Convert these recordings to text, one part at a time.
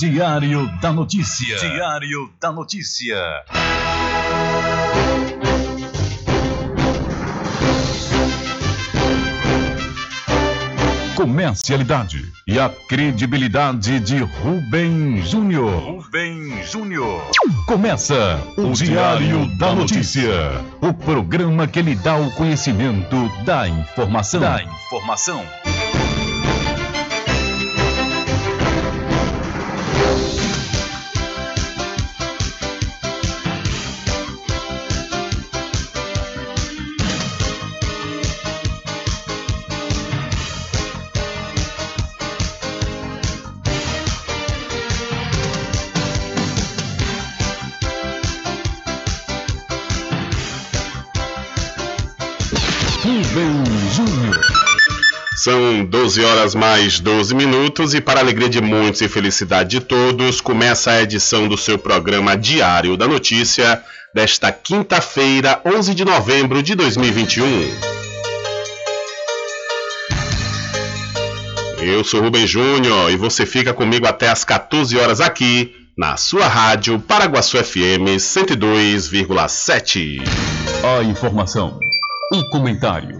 Diário da Notícia. Diário da Notícia. Comercialidade e a credibilidade de Rubem Júnior. Rubem Júnior. Começa o Diário da Notícia, o programa que lhe dá o conhecimento da informação. Da informação. São 12 horas mais 12 minutos e para alegria de muitos e felicidade de todos, começa a edição do seu programa Diário da Notícia desta quinta-feira, 11 de novembro de 2021. Eu sou Rubem Júnior e você fica comigo até às 14 horas aqui na sua rádio Paraguaçu FM 102,7. A informação, o comentário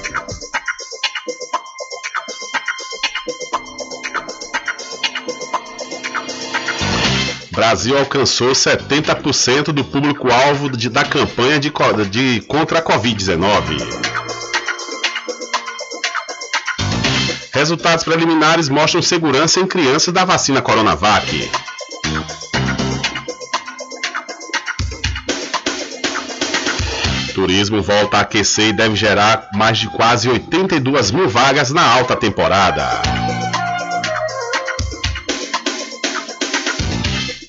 Brasil alcançou 70% do público-alvo da campanha de, de, contra a Covid-19. Resultados preliminares mostram segurança em crianças da vacina Coronavac. Turismo volta a aquecer e deve gerar mais de quase 82 mil vagas na alta temporada.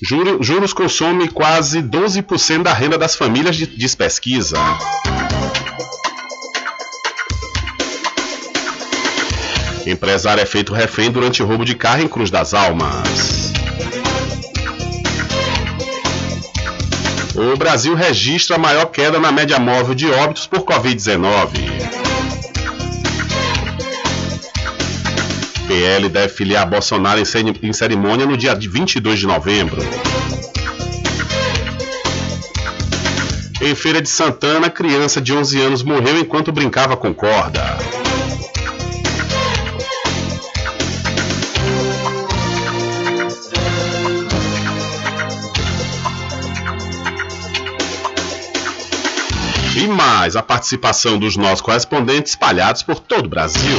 Juros consomem quase 12% da renda das famílias, diz pesquisa. Empresário é feito refém durante roubo de carro em Cruz das Almas. O Brasil registra a maior queda na média móvel de óbitos por Covid-19. PL deve filiar Bolsonaro em cerimônia no dia 22 de novembro. Em Feira de Santana, criança de 11 anos morreu enquanto brincava com corda. E mais a participação dos nossos correspondentes espalhados por todo o Brasil.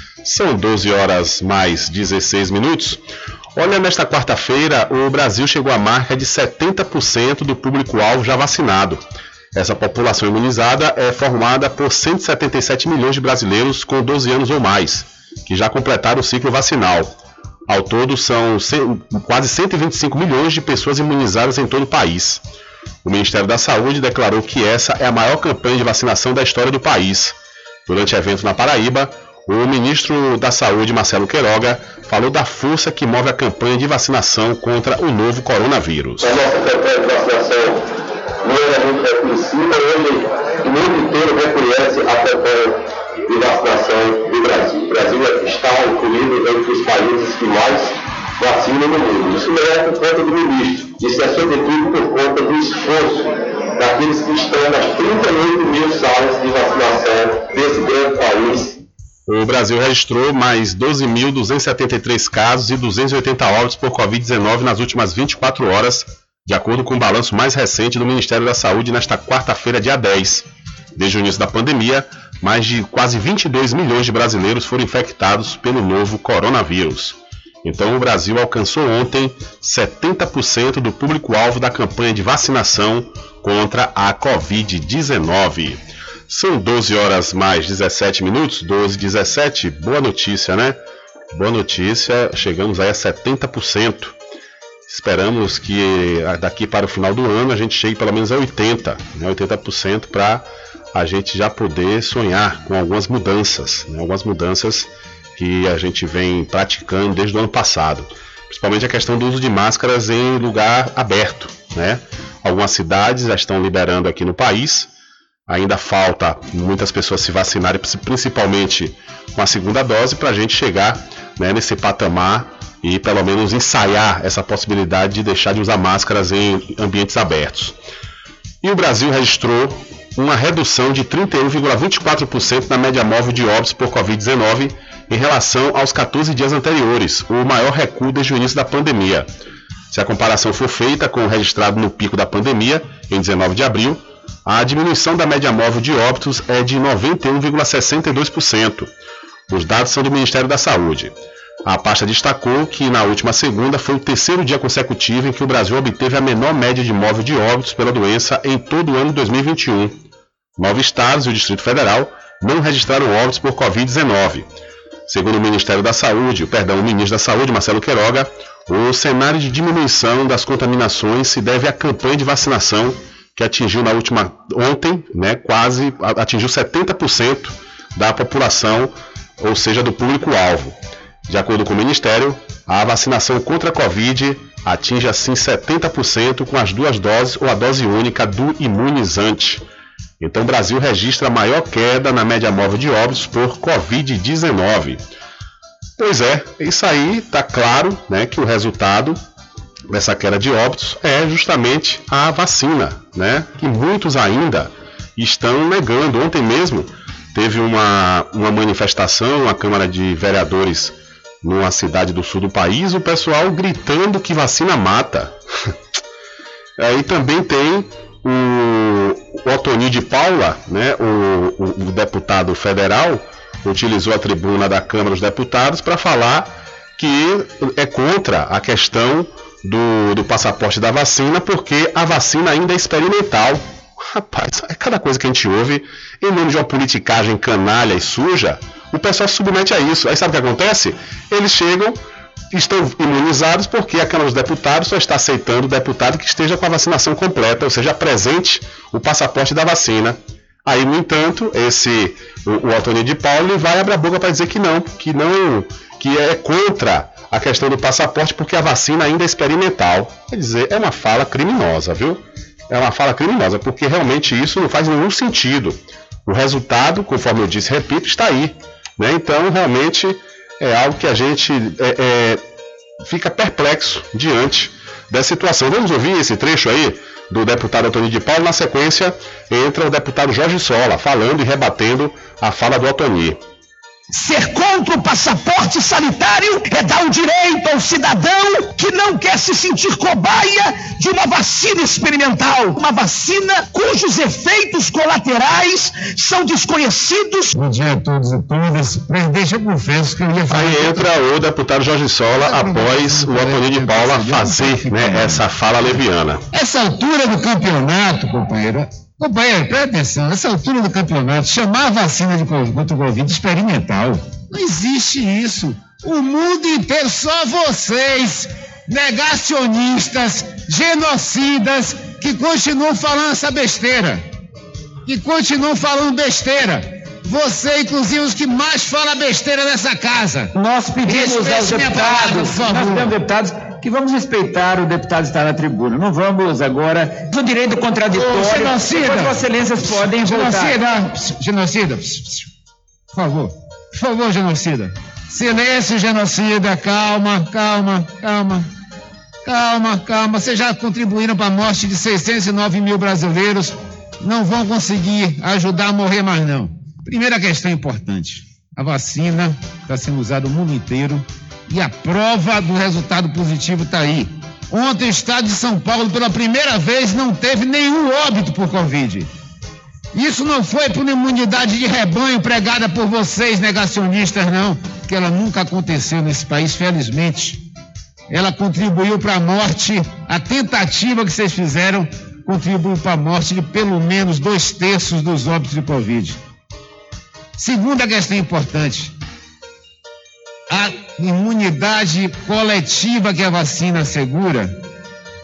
São 12 horas mais 16 minutos. Olha, nesta quarta-feira, o Brasil chegou à marca de 70% do público-alvo já vacinado. Essa população imunizada é formada por 177 milhões de brasileiros com 12 anos ou mais, que já completaram o ciclo vacinal. Ao todo, são quase 125 milhões de pessoas imunizadas em todo o país. O Ministério da Saúde declarou que essa é a maior campanha de vacinação da história do país. Durante evento na Paraíba, o ministro da Saúde, Marcelo Queiroga, falou da força que move a campanha de vacinação contra o novo coronavírus. A nossa campanha de vacinação não era muito reconhecida, hoje o mundo inteiro reconhece a campanha de vacinação do Brasil. O Brasil está incluído entre os países que mais vacinam no mundo. Isso não é por conta do ministro, isso é sobretudo por conta do esforço daqueles que estão nas 38 mil salas de vacinação desse grande país o Brasil registrou mais 12.273 casos e 280 óbitos por Covid-19 nas últimas 24 horas, de acordo com o balanço mais recente do Ministério da Saúde nesta quarta-feira, dia 10. Desde o início da pandemia, mais de quase 22 milhões de brasileiros foram infectados pelo novo coronavírus. Então, o Brasil alcançou ontem 70% do público-alvo da campanha de vacinação contra a Covid-19. São 12 horas mais 17 minutos, 12 17. Boa notícia, né? Boa notícia, chegamos aí a 70%. Esperamos que ah, daqui para o final do ano a gente chegue pelo menos a 80%, né? 80% para a gente já poder sonhar com algumas mudanças, né? algumas mudanças que a gente vem praticando desde o ano passado. Principalmente a questão do uso de máscaras em lugar aberto. Né? Algumas cidades já estão liberando aqui no país Ainda falta muitas pessoas se vacinarem, principalmente com a segunda dose, para a gente chegar né, nesse patamar e pelo menos ensaiar essa possibilidade de deixar de usar máscaras em ambientes abertos. E o Brasil registrou uma redução de 31,24% na média móvel de óbitos por Covid-19 em relação aos 14 dias anteriores, o maior recuo desde o início da pandemia. Se a comparação for feita com o registrado no pico da pandemia, em 19 de abril, a diminuição da média móvel de óbitos é de 91,62%. Os dados são do Ministério da Saúde. A pasta destacou que na última segunda foi o terceiro dia consecutivo em que o Brasil obteve a menor média de móvel de óbitos pela doença em todo o ano de 2021. Nove estados e o Distrito Federal não registraram óbitos por Covid-19. Segundo o Ministério da Saúde, perdão, o ministro da Saúde, Marcelo Queiroga, o cenário de diminuição das contaminações se deve à campanha de vacinação que atingiu na última ontem, né, quase atingiu 70% da população, ou seja, do público-alvo. De acordo com o Ministério, a vacinação contra a Covid atinge assim 70% com as duas doses ou a dose única do imunizante. Então, o Brasil registra a maior queda na média móvel de óbitos por Covid-19. Pois é, isso aí está claro né, que o resultado dessa queda de óbitos é justamente a vacina, né? Que muitos ainda estão negando. Ontem mesmo teve uma, uma manifestação, a Câmara de Vereadores numa cidade do sul do país, o pessoal gritando que vacina mata. Aí também tem o, o de Paula, né, o, o, o deputado federal, utilizou a tribuna da Câmara dos Deputados para falar que é contra a questão do, do passaporte da vacina, porque a vacina ainda é experimental. Rapaz, é cada coisa que a gente ouve, em nome de uma politicagem canalha e suja, o pessoal se submete a isso. Aí sabe o que acontece? Eles chegam, estão imunizados porque a Câmara dos Deputados só está aceitando o deputado que esteja com a vacinação completa, ou seja, presente o passaporte da vacina. Aí, no entanto, esse o, o Antônio de Paulo vai abrir a boca para dizer que não, que não, que é contra a questão do passaporte porque a vacina ainda é experimental. Quer dizer, é uma fala criminosa, viu? É uma fala criminosa, porque realmente isso não faz nenhum sentido. O resultado, conforme eu disse, repito, está aí. Né? Então, realmente, é algo que a gente é, é, fica perplexo diante dessa situação. Vamos ouvir esse trecho aí do deputado Antônio de Paulo. Na sequência, entra o deputado Jorge Sola, falando e rebatendo a fala do Antônio. Ser contra o passaporte sanitário é dar o direito ao cidadão que não quer se sentir cobaia de uma vacina experimental. Uma vacina cujos efeitos colaterais são desconhecidos. Bom dia a todos e todas. Presidente, eu confesso que eu ia falar. Aí entra o deputado Jorge Sola após o Antônio de Paula fazer né, essa fala leviana. Essa altura do campeonato, companheiro, Companheiro, presta atenção, nessa altura do campeonato, chamar a vacina de, contra o Covid experimental. Não existe isso. O mundo inteiro, só vocês, negacionistas, genocidas, que continuam falando essa besteira. Que continuam falando besteira. Você, inclusive, os que mais falam besteira nessa casa. Nós pedimos aos deputados, palavra, nós pedimos deputados que vamos respeitar o deputado estar na tribuna. Não vamos agora. O direito contraditório. Genocida. Vossas excelências podem genocida, voltar. Genocida. Por favor. Por favor, genocida. Silêncio, genocida. Calma, calma, calma. Calma, calma. Vocês já contribuíram para a morte de 609 mil brasileiros. Não vão conseguir ajudar a morrer mais, não. Primeira questão importante: a vacina está sendo usada no mundo inteiro e a prova do resultado positivo está aí. Ontem o estado de São Paulo, pela primeira vez, não teve nenhum óbito por Covid. Isso não foi por imunidade de rebanho pregada por vocês, negacionistas, não, que ela nunca aconteceu nesse país, felizmente. Ela contribuiu para a morte, a tentativa que vocês fizeram contribuiu para a morte de pelo menos dois terços dos óbitos de Covid. Segunda questão importante: a imunidade coletiva que a vacina assegura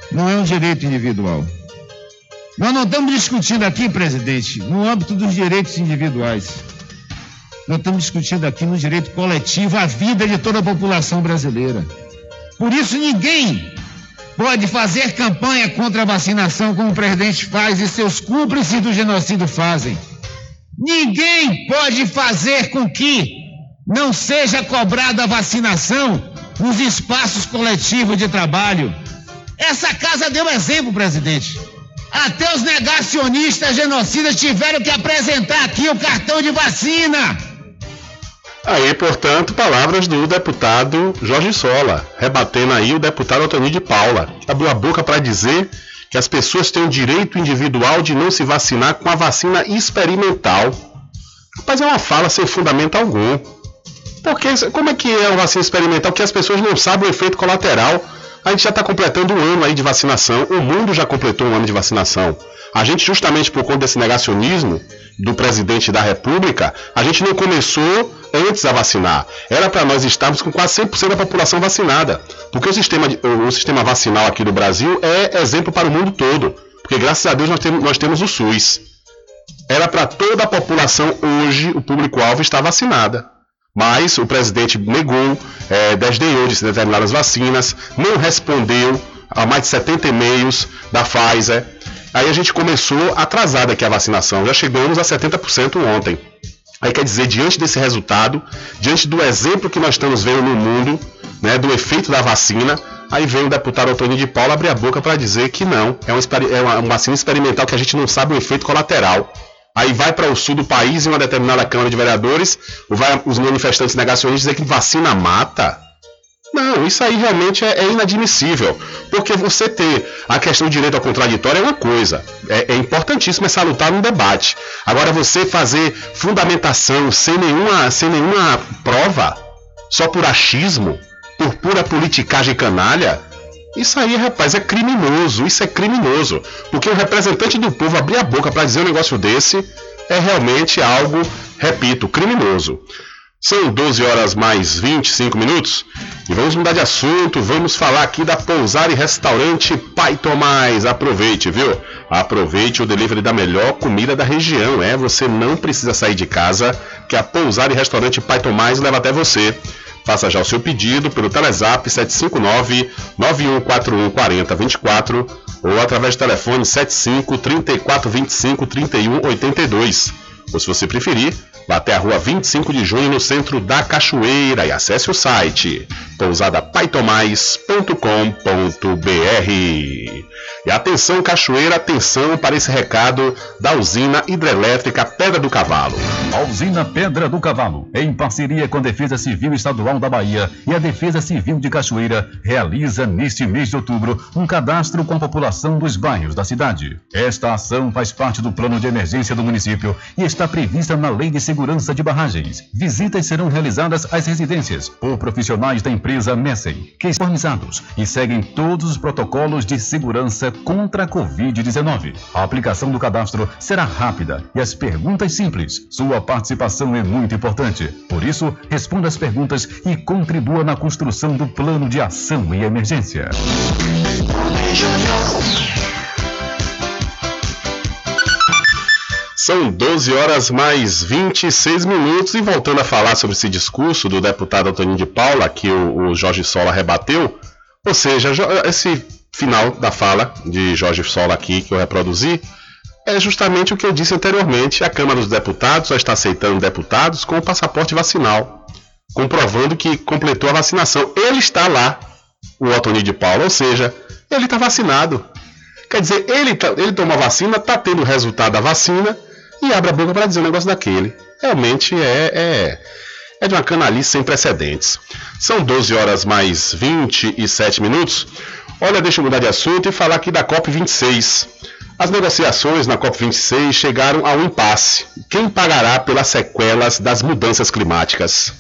não é um direito individual. Nós não estamos discutindo aqui, presidente, no âmbito dos direitos individuais. Nós estamos discutindo aqui no direito coletivo a vida de toda a população brasileira. Por isso, ninguém pode fazer campanha contra a vacinação como o presidente faz e seus cúmplices do genocídio fazem. Ninguém pode fazer com que não seja cobrada a vacinação nos espaços coletivos de trabalho. Essa casa deu exemplo, presidente. Até os negacionistas genocidas tiveram que apresentar aqui o cartão de vacina. Aí, portanto, palavras do deputado Jorge Sola, rebatendo aí o deputado Antônio de Paula, que abriu a boca para dizer que as pessoas têm o direito individual de não se vacinar com a vacina experimental. Rapaz, é uma fala sem fundamento algum. Porque como é que é uma vacina experimental que as pessoas não sabem o efeito colateral? A gente já está completando um ano aí de vacinação, o mundo já completou um ano de vacinação. A gente, justamente por conta desse negacionismo do presidente da República, a gente não começou antes a vacinar. Era para nós estarmos com quase 100% da população vacinada. Porque o sistema, o sistema vacinal aqui do Brasil é exemplo para o mundo todo. Porque graças a Deus nós temos, nós temos o SUS. Era para toda a população hoje, o público-alvo está vacinada mas o presidente negou, é, desdenhou de determinadas vacinas, não respondeu a mais de 70 e-mails da Pfizer. Aí a gente começou atrasada aqui a vacinação, já chegamos a 70% ontem. Aí quer dizer, diante desse resultado, diante do exemplo que nós estamos vendo no mundo, né, do efeito da vacina, aí vem o deputado Antônio de Paula abrir a boca para dizer que não, é uma, é uma vacina experimental que a gente não sabe o efeito colateral aí vai para o sul do país em uma determinada Câmara de Vereadores, vai os manifestantes negacionistas dizer que vacina mata. Não, isso aí realmente é, é, inadmissível. Porque você ter a questão do direito ao contraditório é uma coisa. É, é importantíssimo, é salutar no debate. Agora, você fazer fundamentação sem nenhuma, sem nenhuma prova, só por achismo, por pura politicagem canalha, isso aí, rapaz, é criminoso. Isso é criminoso. Porque o representante do povo abrir a boca para dizer um negócio desse é realmente algo, repito, criminoso. São 12 horas mais 25 minutos e vamos mudar de assunto. Vamos falar aqui da Pousar e Restaurante Pai Tomás. Aproveite, viu? Aproveite o delivery da melhor comida da região. É, você não precisa sair de casa, que a Pousar e Restaurante Pai Tomás leva até você. Faça já o seu pedido pelo Telezap 759 9141 4024 ou através do telefone 75 3425 3182. Ou se você preferir, vá até a rua 25 de junho no centro da Cachoeira e acesse o site pousadapaitomais.com.br. E atenção Cachoeira, atenção para esse recado da usina hidrelétrica Pedra do Cavalo. A usina Pedra do Cavalo, em parceria com a Defesa Civil Estadual da Bahia e a Defesa Civil de Cachoeira, realiza neste mês de outubro um cadastro com a população dos bairros da cidade. Esta ação faz parte do plano de emergência do município e está prevista na Lei de Segurança de Barragens. Visitas serão realizadas às residências por profissionais da empresa Messen, que estão organizados e seguem todos os protocolos de segurança contra a Covid-19. A aplicação do cadastro será rápida e as perguntas simples. Sua participação é muito importante. Por isso, responda as perguntas e contribua na construção do plano de ação e emergência. São 12 horas mais 26 minutos e voltando a falar sobre esse discurso do deputado Antônio de Paula que o, o Jorge Sola rebateu, ou seja, esse final da fala de Jorge Sola aqui que eu reproduzi é justamente o que eu disse anteriormente. A Câmara dos Deputados só está aceitando deputados com o passaporte vacinal, comprovando que completou a vacinação. Ele está lá, o Antônio de Paula, ou seja, ele está vacinado. Quer dizer, ele, tá, ele tomou a vacina, está tendo o resultado da vacina e abre a boca para dizer um negócio daquele. Realmente é, é, é de uma canalice sem precedentes. São 12 horas mais 27 minutos. Olha, deixa eu mudar de assunto e falar aqui da COP26. As negociações na COP26 chegaram a um impasse. Quem pagará pelas sequelas das mudanças climáticas?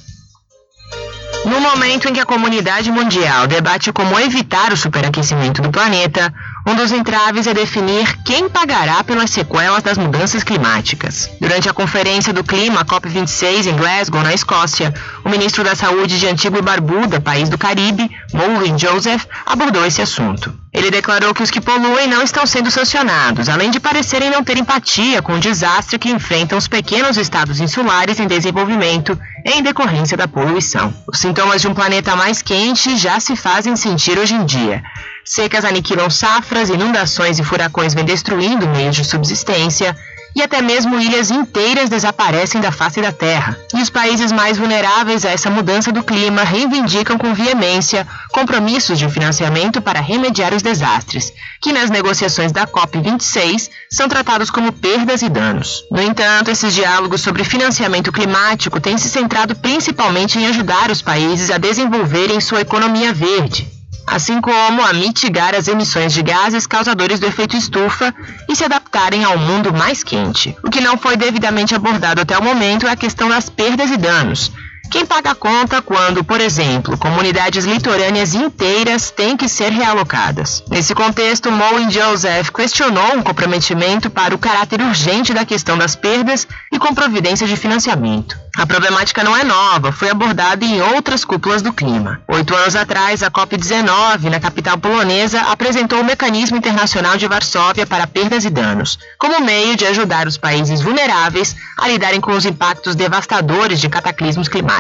No momento em que a comunidade mundial debate como evitar o superaquecimento do planeta, um dos entraves é definir quem pagará pelas sequelas das mudanças climáticas. Durante a Conferência do Clima COP26 em Glasgow, na Escócia, o ministro da Saúde de Antigua e Barbuda, país do Caribe, Maureen Joseph, abordou esse assunto. Ele declarou que os que poluem não estão sendo sancionados, além de parecerem não ter empatia com o desastre que enfrentam os pequenos estados insulares em desenvolvimento em decorrência da poluição. Os sintomas de um planeta mais quente já se fazem sentir hoje em dia. Secas aniquilam safras, inundações e furacões vêm destruindo meios de subsistência, e até mesmo ilhas inteiras desaparecem da face da Terra. E os países mais vulneráveis a essa mudança do clima reivindicam com veemência compromissos de financiamento para remediar os desastres, que nas negociações da COP26 são tratados como perdas e danos. No entanto, esses diálogos sobre financiamento climático têm se centrado principalmente em ajudar os países a desenvolverem sua economia verde assim como a mitigar as emissões de gases causadores do efeito estufa e se adaptarem ao mundo mais quente. O que não foi devidamente abordado até o momento é a questão das perdas e danos. Quem paga a conta quando, por exemplo, comunidades litorâneas inteiras têm que ser realocadas? Nesse contexto, Moen Joseph questionou um comprometimento para o caráter urgente da questão das perdas e com providência de financiamento. A problemática não é nova, foi abordada em outras cúpulas do clima. Oito anos atrás, a COP19, na capital polonesa, apresentou o Mecanismo Internacional de Varsóvia para Perdas e Danos, como meio de ajudar os países vulneráveis a lidarem com os impactos devastadores de cataclismos climáticos.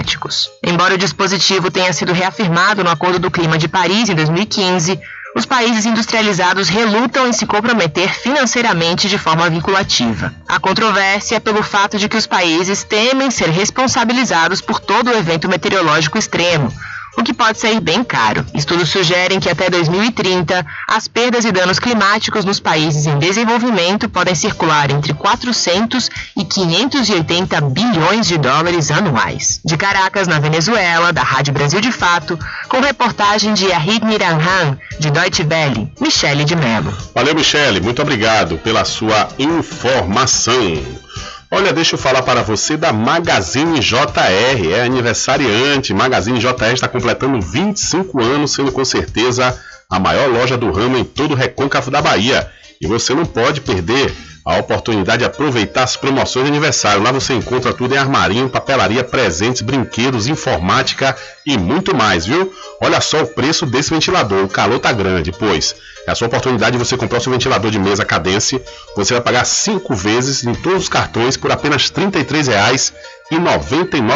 Embora o dispositivo tenha sido reafirmado no Acordo do Clima de Paris em 2015, os países industrializados relutam em se comprometer financeiramente de forma vinculativa. A controvérsia é pelo fato de que os países temem ser responsabilizados por todo o evento meteorológico extremo, o que pode sair bem caro. Estudos sugerem que até 2030, as perdas e danos climáticos nos países em desenvolvimento podem circular entre 400 e 580 bilhões de dólares anuais. De Caracas, na Venezuela, da Rádio Brasil de Fato, com reportagem de Ahid Miranhan, de Deutsche Welle, Michele de Mello. Valeu, Michele, muito obrigado pela sua informação. Olha, deixa eu falar para você da Magazine JR, é aniversariante. Magazine JR está completando 25 anos, sendo com certeza a maior loja do ramo em todo o recôncavo da Bahia. E você não pode perder a oportunidade de aproveitar as promoções de aniversário. Lá você encontra tudo em armarinho, papelaria, presentes, brinquedos, informática e muito mais, viu? Olha só o preço desse ventilador. O calor tá grande, pois é a sua oportunidade de você comprar o seu ventilador de mesa Cadence. Você vai pagar cinco vezes em todos os cartões por apenas R$ 33,00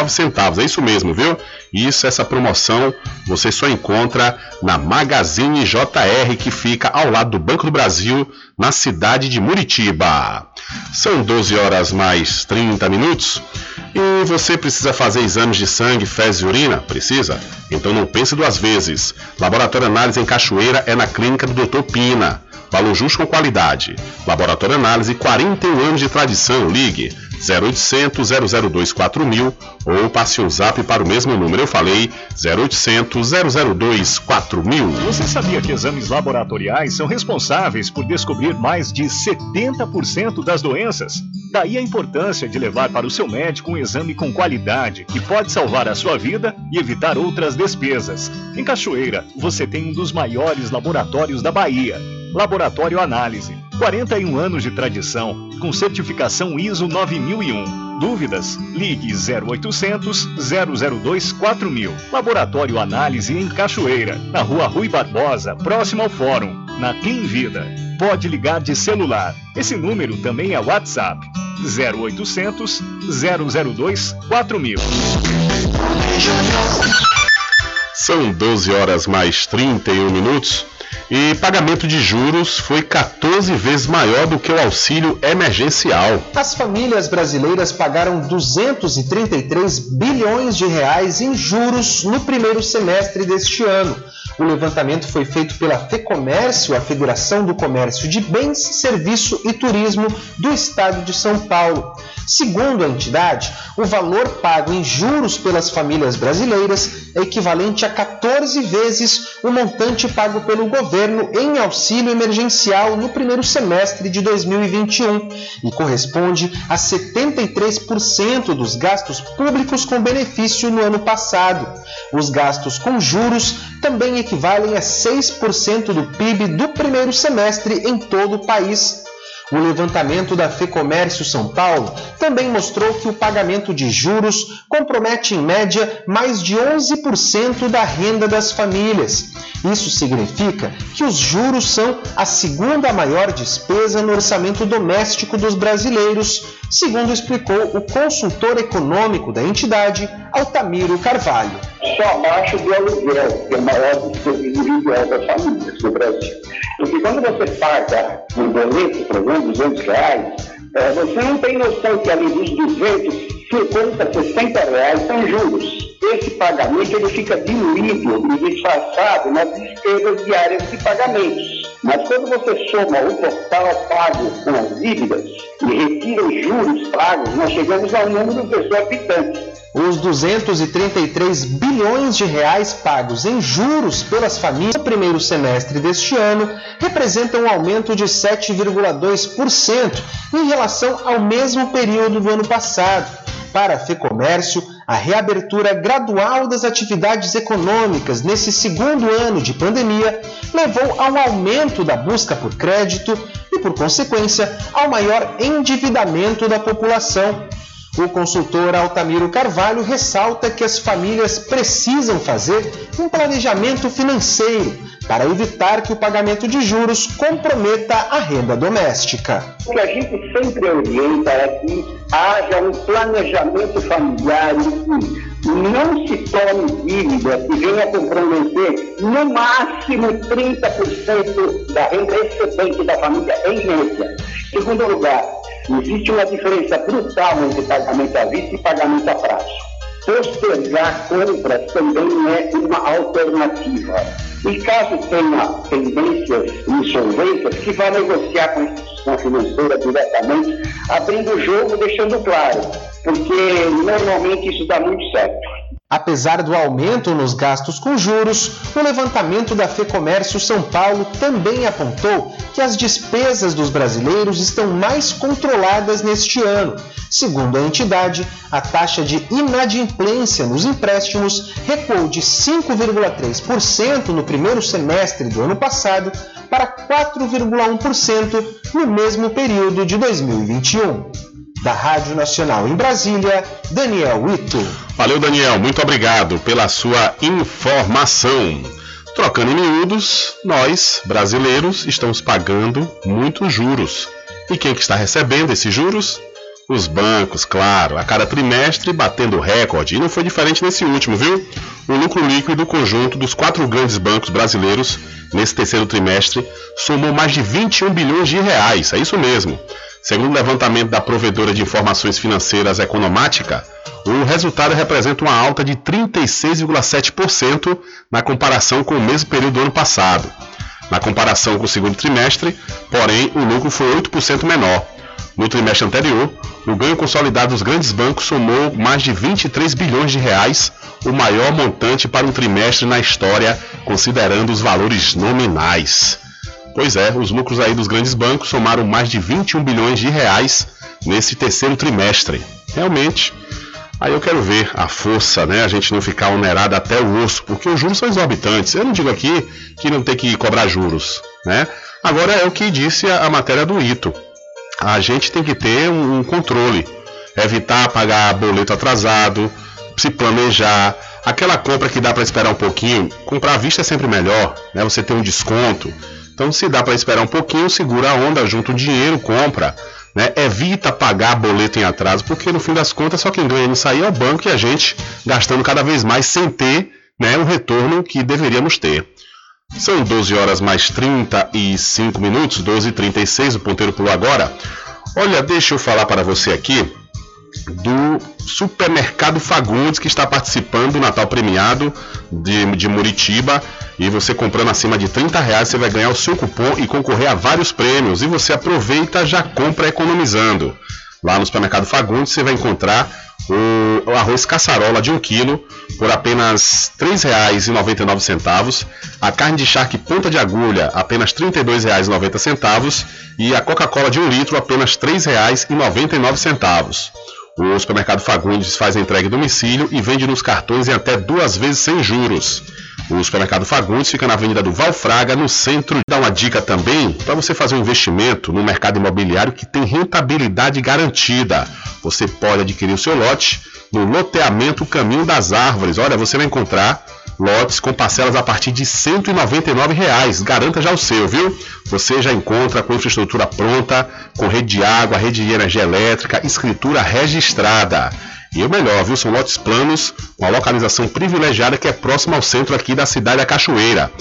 centavos. É isso mesmo, viu? Isso, essa promoção você só encontra na Magazine JR, que fica ao lado do Banco do Brasil, na cidade de Muritiba. São 12 horas mais 30 minutos. E você precisa fazer exames de sangue, fezes e urina? Precisa? Então não pense duas vezes. Laboratório Análise em Cachoeira é na clínica do Dr. Pina. Valor justo com qualidade. Laboratório Análise, 41 anos de tradição. Ligue 0800 002 4000 ou passe o zap para o mesmo número. Eu falei 0800 002 4000. Você sabia que exames laboratoriais são responsáveis por descobrir mais de 70% das doenças? Daí a importância de levar para o seu médico um exame com qualidade que pode salvar a sua vida e evitar outras despesas. Em Cachoeira, você tem um dos maiores laboratórios da Bahia Laboratório Análise. 41 anos de tradição, com certificação ISO 9001. Dúvidas? Ligue 0800 002 4000. Laboratório Análise em Cachoeira, na Rua Rui Barbosa, próximo ao Fórum, na Clean Vida. Pode ligar de celular. Esse número também é WhatsApp. 0800 002 4000. São 12 horas mais 31 minutos. E pagamento de juros foi 14 vezes maior do que o auxílio emergencial. As famílias brasileiras pagaram 233 bilhões de reais em juros no primeiro semestre deste ano. O levantamento foi feito pela FEComércio, a Federação do Comércio de Bens, Serviço e Turismo do Estado de São Paulo. Segundo a entidade, o valor pago em juros pelas famílias brasileiras é equivalente a 14 vezes o montante pago pelo governo em auxílio emergencial no primeiro semestre de 2021 e corresponde a 73% dos gastos públicos com benefício no ano passado. Os gastos com juros também equivalem a 6% do PIB do primeiro semestre em todo o país. O levantamento da FEComércio São Paulo também mostrou que o pagamento de juros compromete, em média, mais de 11% da renda das famílias. Isso significa que os juros são a segunda maior despesa no orçamento doméstico dos brasileiros, segundo explicou o consultor econômico da entidade, Altamiro Carvalho. Só abaixo do aluguel, que é a maior despesa individual das famílias no Brasil. Porque quando você paga um boleto, por exemplo, 200 reais, é, você não tem noção que ali dos 250, 60 reais são juros. Esse pagamento ele fica diluído e disfarçado nas despesas diárias de pagamentos. Mas quando você soma o total pago com as dívidas e retira os juros pagos, nós chegamos ao número exorbitante. Os 233 bilhões de reais pagos em juros pelas famílias no primeiro semestre deste ano representam um aumento de 7,2% em relação ao mesmo período do ano passado. Para a FEComércio, a reabertura gradual das atividades econômicas nesse segundo ano de pandemia levou ao aumento da busca por crédito e, por consequência, ao maior endividamento da população. O consultor Altamiro Carvalho ressalta que as famílias precisam fazer um planejamento financeiro para evitar que o pagamento de juros comprometa a renda doméstica. O que a gente sempre orienta é que haja um planejamento familiar e não se tome dívida que venha comprometer no máximo 30% da renda excedente da família em média. Segundo lugar, existe uma diferença brutal entre pagamento à vista e pagamento a prazo. Postergar compras também é uma alternativa. E caso tenha tendências insolventes, que vá negociar com a instituição financeira diretamente, abrindo o jogo, deixando claro, porque normalmente isso dá muito certo. Apesar do aumento nos gastos com juros, o levantamento da FEComércio São Paulo também apontou que as despesas dos brasileiros estão mais controladas neste ano. Segundo a entidade, a taxa de inadimplência nos empréstimos recuou de 5,3% no primeiro semestre do ano passado para 4,1% no mesmo período de 2021. Da Rádio Nacional em Brasília, Daniel Ito. Valeu, Daniel. Muito obrigado pela sua informação. Trocando em miúdos, nós, brasileiros, estamos pagando muitos juros. E quem que está recebendo esses juros? Os bancos, claro, a cada trimestre batendo recorde. E não foi diferente nesse último, viu? O lucro líquido conjunto dos quatro grandes bancos brasileiros nesse terceiro trimestre somou mais de 21 bilhões de reais. É isso mesmo. Segundo o levantamento da provedora de informações financeiras Economática, o resultado representa uma alta de 36,7% na comparação com o mesmo período do ano passado. Na comparação com o segundo trimestre, porém, o lucro foi 8% menor. No trimestre anterior, o ganho consolidado dos grandes bancos somou mais de 23 bilhões de reais, o maior montante para um trimestre na história, considerando os valores nominais. Pois é, os lucros aí dos grandes bancos somaram mais de 21 bilhões de reais nesse terceiro trimestre. Realmente, aí eu quero ver a força, né? A gente não ficar onerado até o osso, porque os juros são exorbitantes. Eu não digo aqui que não tem que cobrar juros, né? Agora é o que disse a, a matéria do Ito. A gente tem que ter um, um controle, evitar pagar boleto atrasado, se planejar, aquela compra que dá para esperar um pouquinho, comprar à vista é sempre melhor, né? Você tem um desconto. Então, se dá para esperar um pouquinho, segura a onda, junta o dinheiro, compra. Né? Evita pagar boleto em atraso, porque no fim das contas só quem ganha nisso aí é o banco e a gente gastando cada vez mais sem ter né, o retorno que deveríamos ter. São 12 horas mais 35 minutos, 12 e 36 o ponteiro pulou agora. Olha, deixa eu falar para você aqui do Supermercado Fagundes, que está participando do Natal Premiado de, de Muritiba. E você comprando acima de 30 reais, você vai ganhar o seu cupom e concorrer a vários prêmios. E você aproveita, já compra economizando. Lá no Supermercado Fagundes você vai encontrar o, arroz caçarola de 1 kg por apenas R$ 3,99. A carne de charque ponta de agulha, apenas R$ 32,90. E a Coca-Cola de 1 litro, apenas R$ 3,99. O supermercado Fagundes faz a entrega em domicílio e vende nos cartões em até duas vezes sem juros. O supermercado Fagundes fica na Avenida do Valfraga, no centro. Dá uma dica também para você fazer um investimento no mercado imobiliário que tem rentabilidade garantida. Você pode adquirir o seu lote no loteamento Caminho das Árvores. Olha, você vai encontrar lotes com parcelas a partir de 199 reais. Garanta já o seu, viu? Você já encontra com infraestrutura pronta, com rede de água, rede de energia elétrica, escritura registrada. E o melhor, viu? São lotes planos, com a localização privilegiada que é próxima ao centro aqui da cidade da Cachoeira.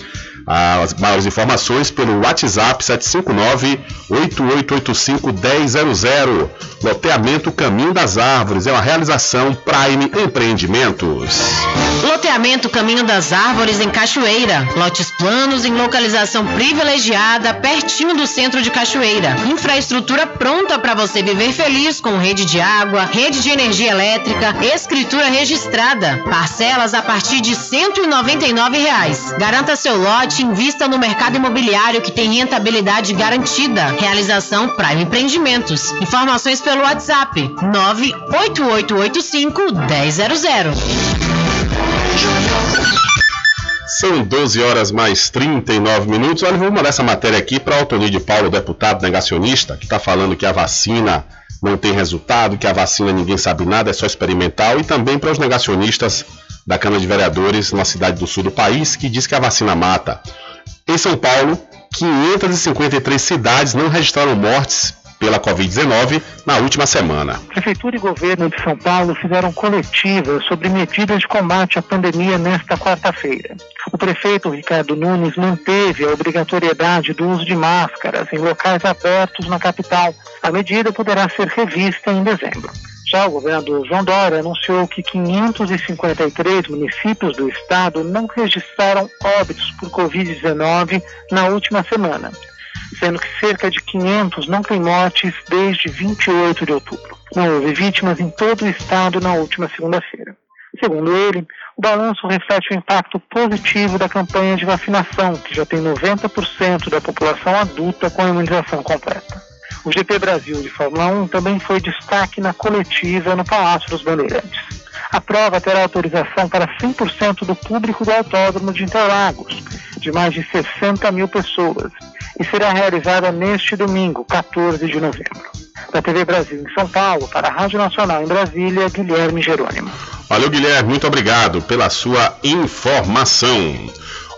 As maiores informações pelo WhatsApp 759-8885-1000. Loteamento Caminho das Árvores é uma realização Prime Empreendimentos. Loteamento Caminho das Árvores em Cachoeira. Lotes planos em localização privilegiada, pertinho do centro de Cachoeira. Infraestrutura pronta para você viver feliz com rede de água, rede de energia elétrica, escritura registrada. Parcelas a partir de 199 reais. Garanta seu lote invista no mercado imobiliário que tem rentabilidade garantida. Realização Prime Empreendimentos. Informações pelo WhatsApp 98885 1000. São 12 horas mais 39 minutos. Olha, vamos mandar essa matéria aqui para o Antônio de Paulo, deputado negacionista, que está falando que a vacina não tem resultado, que a vacina ninguém sabe nada, é só experimental, e também para os negacionistas da Câmara de Vereadores na cidade do sul do país, que diz que a vacina mata. Em São Paulo, 553 cidades não registraram mortes pela Covid-19 na última semana. Prefeitura e governo de São Paulo fizeram coletiva sobre medidas de combate à pandemia nesta quarta-feira. O prefeito Ricardo Nunes manteve a obrigatoriedade do uso de máscaras em locais abertos na capital. A medida poderá ser revista em dezembro. Já o governador João Dória anunciou que 553 municípios do estado não registraram óbitos por Covid-19 na última semana, sendo que cerca de 500 não têm mortes desde 28 de outubro. Não houve vítimas em todo o estado na última segunda-feira. Segundo ele, o balanço reflete o impacto positivo da campanha de vacinação, que já tem 90% da população adulta com a imunização completa. O GP Brasil de Fórmula 1 também foi destaque na coletiva no Palácio dos Bandeirantes. A prova terá autorização para 100% do público do Autódromo de Interlagos, de mais de 60 mil pessoas, e será realizada neste domingo, 14 de novembro. Da TV Brasil em São Paulo, para a Rádio Nacional em Brasília, Guilherme Jerônimo. Valeu, Guilherme, muito obrigado pela sua informação.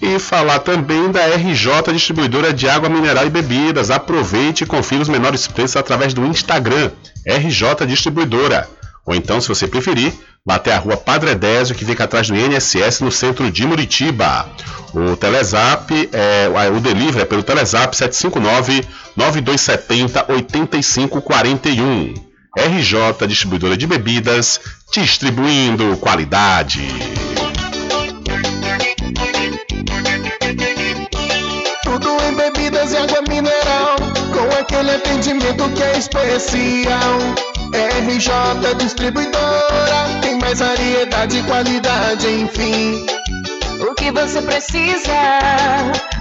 E falar também da RJ Distribuidora de Água Mineral e Bebidas. Aproveite e confira os menores preços através do Instagram, RJ Distribuidora. Ou então, se você preferir, vá até a rua Padre Désio, que fica atrás do INSS, no centro de Muritiba. O Telezap, é, o delivery é pelo Telezap 759-9270-8541. RJ Distribuidora de Bebidas, distribuindo qualidade. Aquele atendimento que é especial. RJ Distribuidora, tem mais variedade e qualidade, enfim. O que você precisa?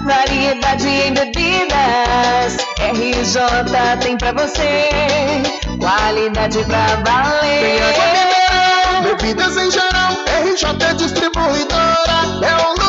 Variedade em bebidas. RJ tem pra você. Qualidade pra valer. Tem água mineral, bebidas em geral. RJ Distribuidora é o lugar.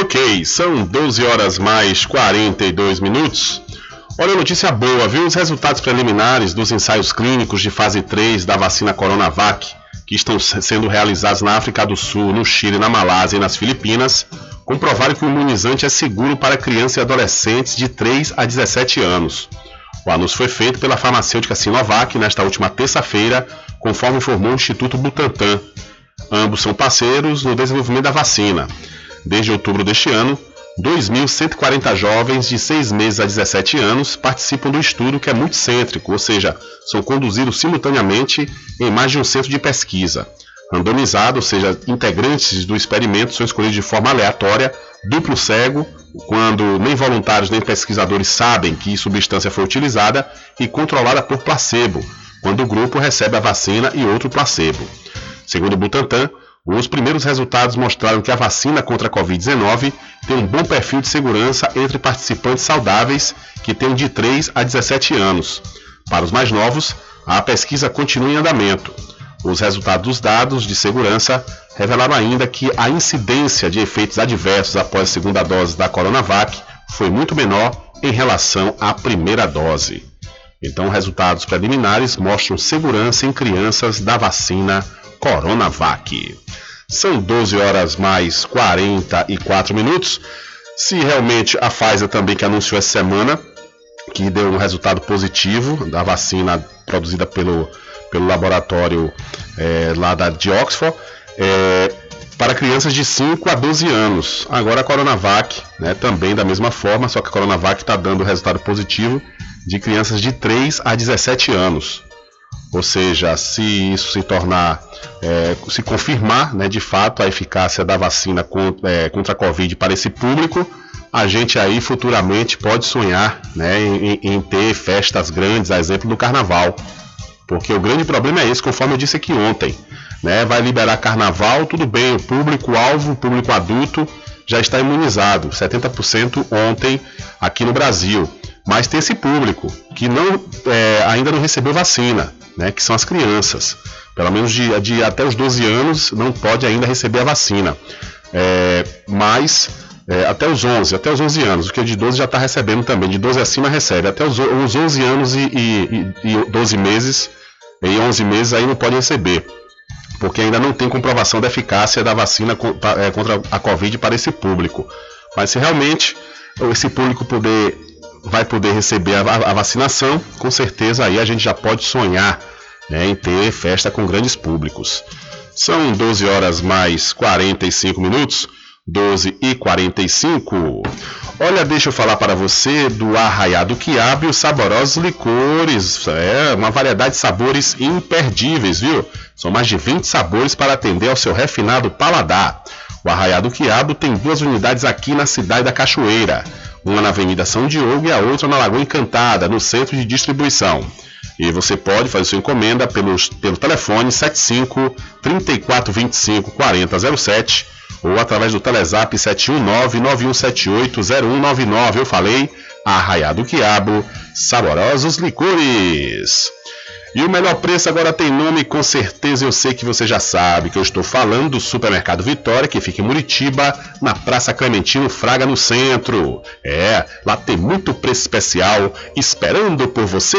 Ok, são 12 horas mais 42 minutos. Olha notícia boa, viu? Os resultados preliminares dos ensaios clínicos de fase 3 da vacina Coronavac, que estão sendo realizados na África do Sul, no Chile, na Malásia e nas Filipinas, comprovaram que o imunizante é seguro para crianças e adolescentes de 3 a 17 anos. O anúncio foi feito pela farmacêutica Sinovac nesta última terça-feira, conforme informou o Instituto Butantan. Ambos são parceiros no desenvolvimento da vacina. Desde outubro deste ano, 2.140 jovens de 6 meses a 17 anos participam do estudo que é multicêntrico, ou seja, são conduzidos simultaneamente em mais de um centro de pesquisa. Randomizado, ou seja, integrantes do experimento são escolhidos de forma aleatória, duplo cego, quando nem voluntários nem pesquisadores sabem que substância foi utilizada, e controlada por placebo, quando o grupo recebe a vacina e outro placebo. Segundo Butantan, os primeiros resultados mostraram que a vacina contra a Covid-19 tem um bom perfil de segurança entre participantes saudáveis que têm de 3 a 17 anos. Para os mais novos, a pesquisa continua em andamento. Os resultados dos dados de segurança revelaram ainda que a incidência de efeitos adversos após a segunda dose da Coronavac foi muito menor em relação à primeira dose. Então, resultados preliminares mostram segurança em crianças da vacina Coronavac. São 12 horas mais 44 minutos. Se realmente a Pfizer também que anunciou essa semana que deu um resultado positivo da vacina produzida pelo, pelo laboratório é, lá da, de Oxford, é, para crianças de 5 a 12 anos. Agora a Coronavac, né, também da mesma forma, só que a Coronavac está dando resultado positivo de crianças de 3 a 17 anos. Ou seja, se isso se tornar, é, se confirmar né, de fato a eficácia da vacina contra, é, contra a Covid para esse público, a gente aí futuramente pode sonhar né, em, em, ter festas grandes, a exemplo do carnaval. Porque o grande problema é esse, conforme eu disse aqui ontem. Né, vai liberar carnaval, tudo bem, o público-alvo, o público adulto, já está imunizado, 70% ontem aqui no Brasil. Mas tem esse público que não, é, ainda não recebeu vacina né, que são as crianças. Pelo menos de, de até os 12 anos não pode ainda receber a vacina. É, mas é, até os 11, até os 11 anos, o que é de 12 já está recebendo também, de 12 acima recebe, até os, os 11 anos e, e, e 12 meses, e 11 meses aí não pode receber, porque ainda não tem comprovação da eficácia da vacina é, contra a Covid para esse público. Mas se realmente esse público poder vai poder receber a, a, vacinação, com certeza aí a gente já pode sonhar né, em ter festa com grandes públicos. São 12 horas mais 45 minutos. 12 e 45. Olha, deixa eu falar para você do Arraiado Quiabo e os saborosos licores. É, uma variedade de sabores imperdíveis, viu? São mais de 20 sabores para atender ao seu refinado paladar. O Arraiado Quiabo tem duas unidades aqui na cidade da Cachoeira. Uma na Avenida São Diogo e a outra na Lagoa Encantada, no centro de distribuição. E você pode fazer sua encomenda pelos, pelo telefone 75 3425 4007 ou através do Telezap 719-9178-0199. Eu falei, Arraiado Quiabo, saborosos licores. E o melhor preço agora tem nome, com certeza eu sei que você já sabe, que eu estou falando do Supermercado Vitória, que fica em Muritiba, na Praça Clementino Fraga, no centro. É, lá tem muito preço especial esperando por você.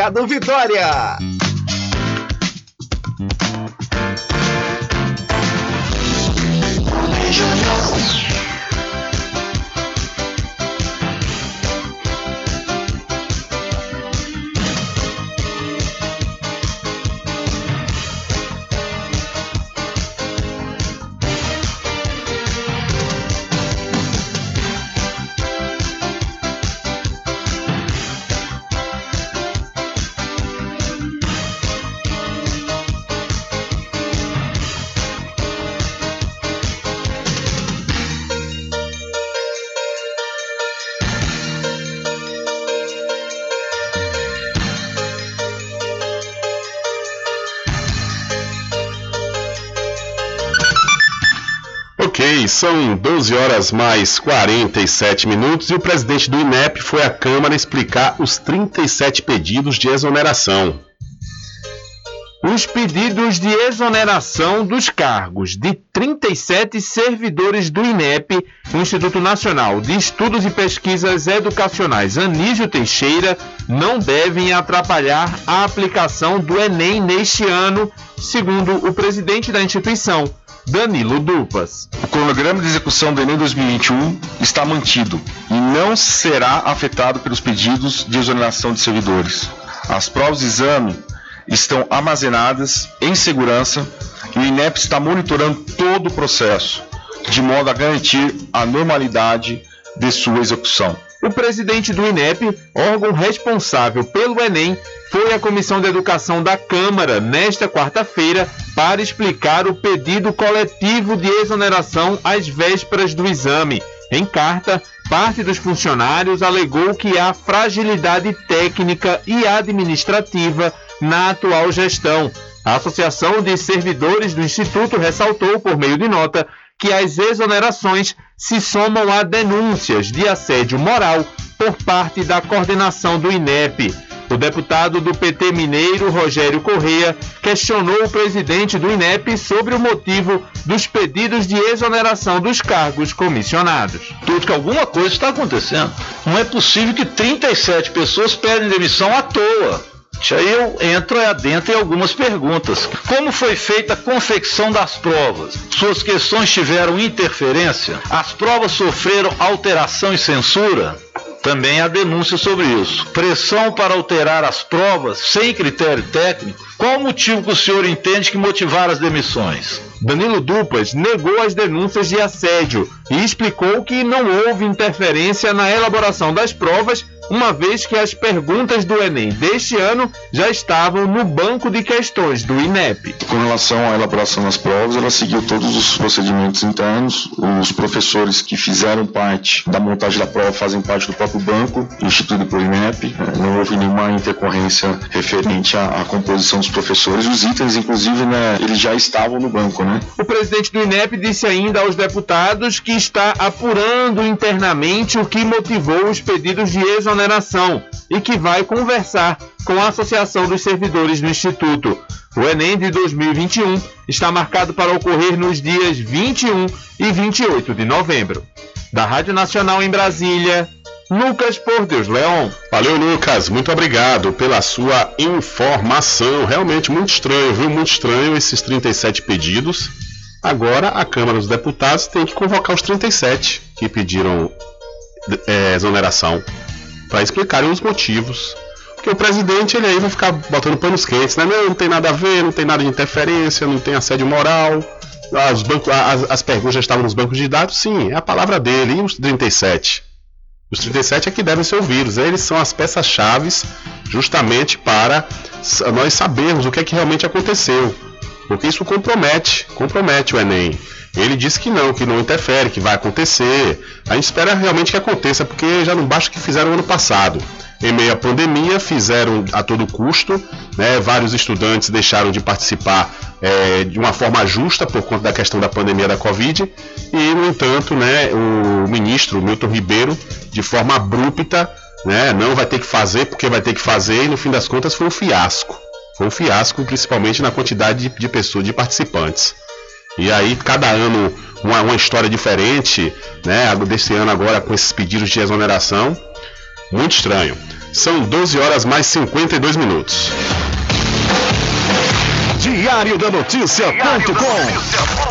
Mercado Vitória. São 12 horas mais 47 minutos e o presidente do INEP foi à Câmara explicar os 37 pedidos de exoneração. Os pedidos de exoneração dos cargos de 37 servidores do INEP, Instituto Nacional de Estudos e Pesquisas Educacionais Anísio Teixeira, não devem atrapalhar a aplicação do Enem neste ano, segundo o presidente da instituição, Danilo Dupas. O cronograma de execução do Enem 2021 está mantido e não será afetado pelos pedidos de exoneração de servidores. As provas de exame estão armazenadas em segurança e o INEP está monitorando todo o processo, de modo a garantir a normalidade de sua execução. O presidente do INEP, órgão responsável pelo Enem, foi à Comissão de Educação da Câmara nesta quarta-feira para explicar o pedido coletivo de exoneração às vésperas do exame. Em carta, parte dos funcionários alegou que há fragilidade técnica e administrativa na atual gestão. A Associação de Servidores do Instituto ressaltou, por meio de nota, que as exonerações se somam a denúncias de assédio moral por parte da coordenação do INEP. O deputado do PT mineiro, Rogério Correia, questionou o presidente do INEP sobre o motivo dos pedidos de exoneração dos cargos comissionados. Tudo que alguma coisa está acontecendo. Não é possível que 37 pessoas pedem demissão à toa. Aí eu entro adentro em algumas perguntas. Como foi feita a confecção das provas? Suas questões tiveram interferência? As provas sofreram alteração e censura? Também há denúncia sobre isso. Pressão para alterar as provas sem critério técnico? Qual o motivo que o senhor entende que motivaram as demissões? Danilo Dupas negou as denúncias de assédio e explicou que não houve interferência na elaboração das provas uma vez que as perguntas do Enem deste ano já estavam no banco de questões do INEP. Com relação à elaboração das provas, ela seguiu todos os procedimentos internos. Os professores que fizeram parte da montagem da prova fazem parte do próprio banco instituído pelo INEP. Não houve nenhuma intercorrência referente à, à composição dos professores. Os itens, inclusive, né, eles já estavam no banco, né? O presidente do INEP disse ainda aos deputados que está apurando internamente o que motivou os pedidos de exoneração exoneração e que vai conversar com a Associação dos Servidores do Instituto. O Enem de 2021 está marcado para ocorrer nos dias 21 e 28 de novembro. Da Rádio Nacional em Brasília, Lucas Por Deus Leon. Valeu, Lucas. Muito obrigado pela sua informação. Realmente muito estranho, viu? Muito estranho esses 37 pedidos. Agora a Câmara dos Deputados tem que convocar os 37 que pediram é, exoneração para explicarem os motivos. Porque o presidente ele aí vai ficar botando panos quentes, né? Não, não tem nada a ver, não tem nada de interferência, não tem assédio moral. As, banco, as, as perguntas já estavam nos bancos de dados, sim, é a palavra dele. E os 37? Os 37 é que devem ser ouvidos. Eles são as peças-chave justamente para nós sabermos o que é que realmente aconteceu. Porque isso compromete, compromete o Enem. Ele disse que não, que não interfere, que vai acontecer. A gente espera realmente que aconteça, porque já não basta o que fizeram ano passado. Em meio à pandemia, fizeram a todo custo, né? vários estudantes deixaram de participar é, de uma forma justa por conta da questão da pandemia da Covid, e, no entanto, né, o ministro Milton Ribeiro, de forma abrupta, né, não vai ter que fazer porque vai ter que fazer, e no fim das contas foi um fiasco. Foi um fiasco, principalmente na quantidade de, de pessoas, de participantes. E aí, cada ano, uma, uma história diferente, né? Desse ano agora com esses pedidos de exoneração. Muito estranho. São 12 horas mais 52 minutos. Diário da Notícia.com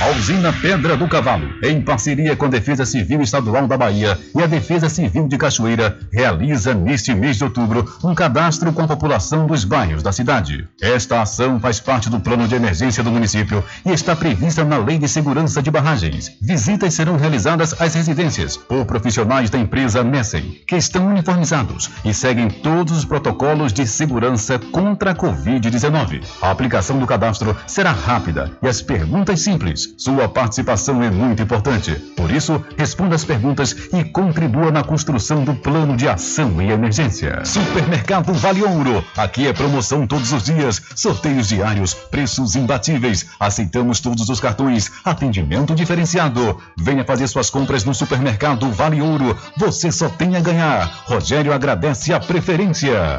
A usina Pedra do Cavalo, em parceria com a Defesa Civil Estadual da Bahia e a Defesa Civil de Cachoeira, realiza neste mês de outubro um cadastro com a população dos bairros da cidade. Esta ação faz parte do plano de emergência do município e está prevista na Lei de Segurança de Barragens. Visitas serão realizadas às residências por profissionais da empresa Messen, que estão uniformizados e seguem todos os protocolos de segurança contra a Covid-19. A aplicação do cadastro será rápida e as perguntas simples. Sua participação é muito importante. Por isso, responda as perguntas e contribua na construção do plano de ação e emergência. Supermercado Vale Ouro. Aqui é promoção todos os dias, sorteios diários, preços imbatíveis. Aceitamos todos os cartões, atendimento diferenciado. Venha fazer suas compras no Supermercado Vale Ouro. Você só tem a ganhar. Rogério agradece a preferência.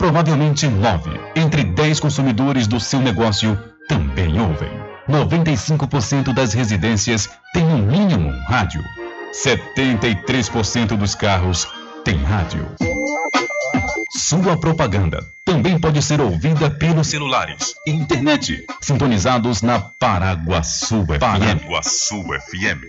Provavelmente nove entre dez consumidores do seu negócio também ouvem. 95% das residências têm no mínimo um rádio. 73% dos carros têm rádio. Sua propaganda também pode ser ouvida pelos celulares e internet, sintonizados na Paraguaçu FM. Paraguaçu FM.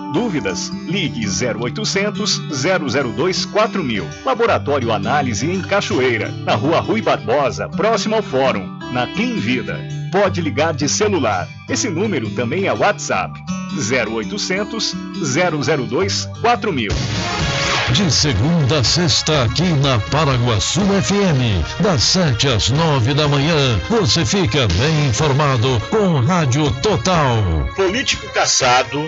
Dúvidas? Ligue 0800 002 4000. Laboratório Análise em Cachoeira, na Rua Rui Barbosa, próximo ao Fórum, na Clean Vida. Pode ligar de celular. Esse número também é WhatsApp. 0800 002 4000. De segunda a sexta, aqui na Paraguaçu FM, das 7 às 9 da manhã, você fica bem informado com Rádio Total. Político caçado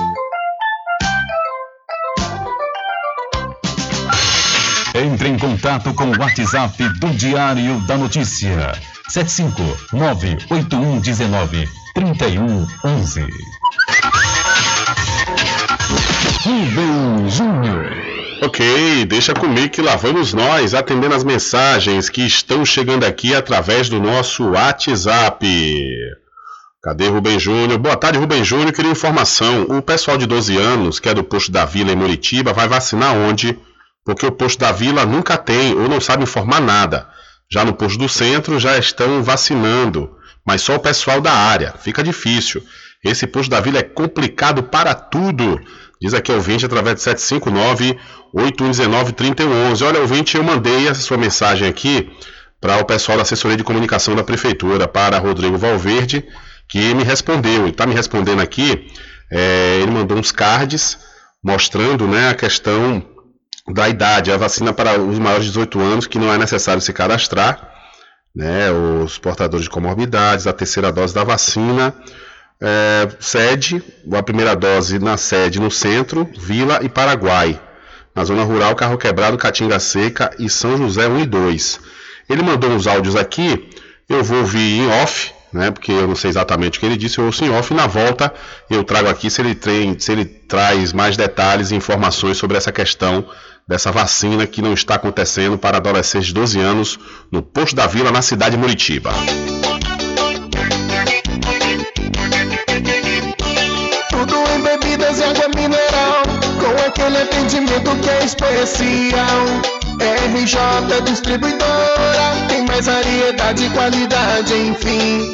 Entre em contato com o WhatsApp do Diário da Notícia. 759-8119-3111. Rubem Júnior. Ok, deixa comigo que lá vamos nós atendendo as mensagens que estão chegando aqui através do nosso WhatsApp. Cadê Rubem Júnior? Boa tarde, Rubem Júnior. Queria informação. O pessoal de 12 anos, que é do posto da Vila em Muritiba, vai vacinar onde? Porque o posto da Vila nunca tem ou não sabe informar nada. Já no posto do centro já estão vacinando, mas só o pessoal da área. Fica difícil. Esse posto da Vila é complicado para tudo. Diz aqui ouvinte através de 759 8119 3011. Olha, ouvinte, eu mandei essa sua mensagem aqui para o pessoal da assessoria de comunicação da prefeitura, para Rodrigo Valverde, que me respondeu. Ele está me respondendo aqui. É, ele mandou uns cards mostrando né, a questão da idade, a vacina para os maiores de 18 anos, que não é necessário se cadastrar, né, os portadores de comorbidades, a terceira dose da vacina, é, sede, a primeira dose na sede no centro, Vila e Paraguai. Na zona rural, Carro Quebrado, Catinga Seca e São José 1 e 2. Ele mandou uns áudios aqui, eu vou ouvir em off, né, porque eu não sei exatamente o que ele disse, eu ouço em off e na volta eu trago aqui se ele, tem, se ele traz mais detalhes e informações sobre essa questão dessa vacina que não está acontecendo para adolescentes de 12 anos no posto da Vila, na cidade de Muritiba. Tudo em bebidas e água mineral, com aquele atendimento que é especial. RJ Distribuidora, tem mais variedade e qualidade, enfim.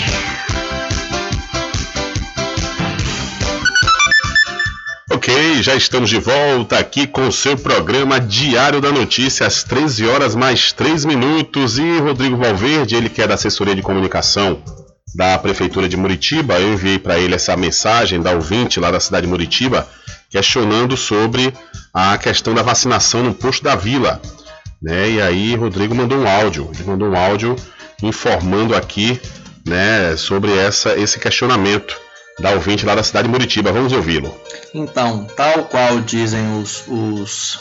Ok, já estamos de volta aqui com o seu programa Diário da Notícia, às 13 horas mais 3 minutos. E Rodrigo Valverde, ele que é da assessoria de comunicação da Prefeitura de Muritiba, eu enviei para ele essa mensagem da ouvinte lá da cidade de Muritiba, questionando sobre a questão da vacinação no posto da vila. Né? E aí, Rodrigo mandou um áudio, ele mandou um áudio informando aqui né, sobre essa, esse questionamento da ouvinte lá da cidade de Muritiba. Vamos ouvi-lo. Então, tal qual dizem os, os,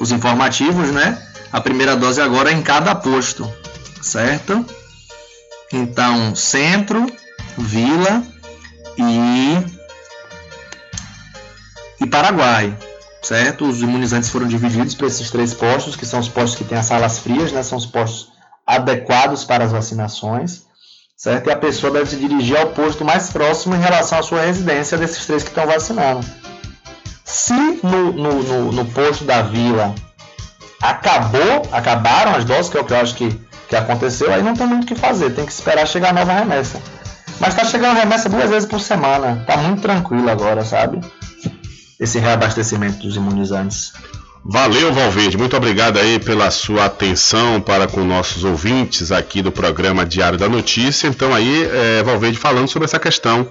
os informativos, né? A primeira dose agora é em cada posto, certo? Então, centro, vila e, e Paraguai, certo? Os imunizantes foram divididos para esses três postos, que são os postos que têm as salas frias, né? São os postos adequados para as vacinações, certo? E a pessoa deve se dirigir ao posto mais próximo em relação à sua residência desses três que estão vacinando. Se no, no, no, no posto da vila acabou, acabaram as doses, que é o que eu acho que, que aconteceu, aí não tem muito o que fazer, tem que esperar chegar a nova remessa. Mas tá chegando remessa duas vezes por semana, tá muito tranquilo agora, sabe? Esse reabastecimento dos imunizantes. Valeu, Valverde. Muito obrigado aí pela sua atenção para com nossos ouvintes aqui do programa Diário da Notícia. Então aí, é, Valverde falando sobre essa questão,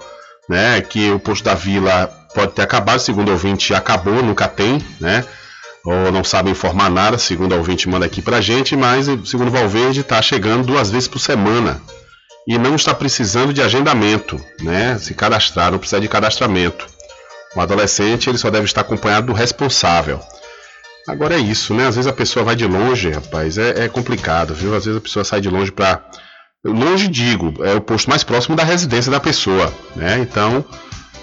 né? Que o posto da Vila pode ter acabado, segundo o ouvinte, acabou, nunca tem, né? Ou não sabe informar nada, segundo o ouvinte manda aqui pra gente, mas segundo Valverde está chegando duas vezes por semana e não está precisando de agendamento, né? Se cadastrar, não precisa de cadastramento. O adolescente ele só deve estar acompanhado do responsável. Agora é isso, né? Às vezes a pessoa vai de longe, rapaz, é, é complicado, viu? Às vezes a pessoa sai de longe para longe digo, é o posto mais próximo da residência da pessoa, né? Então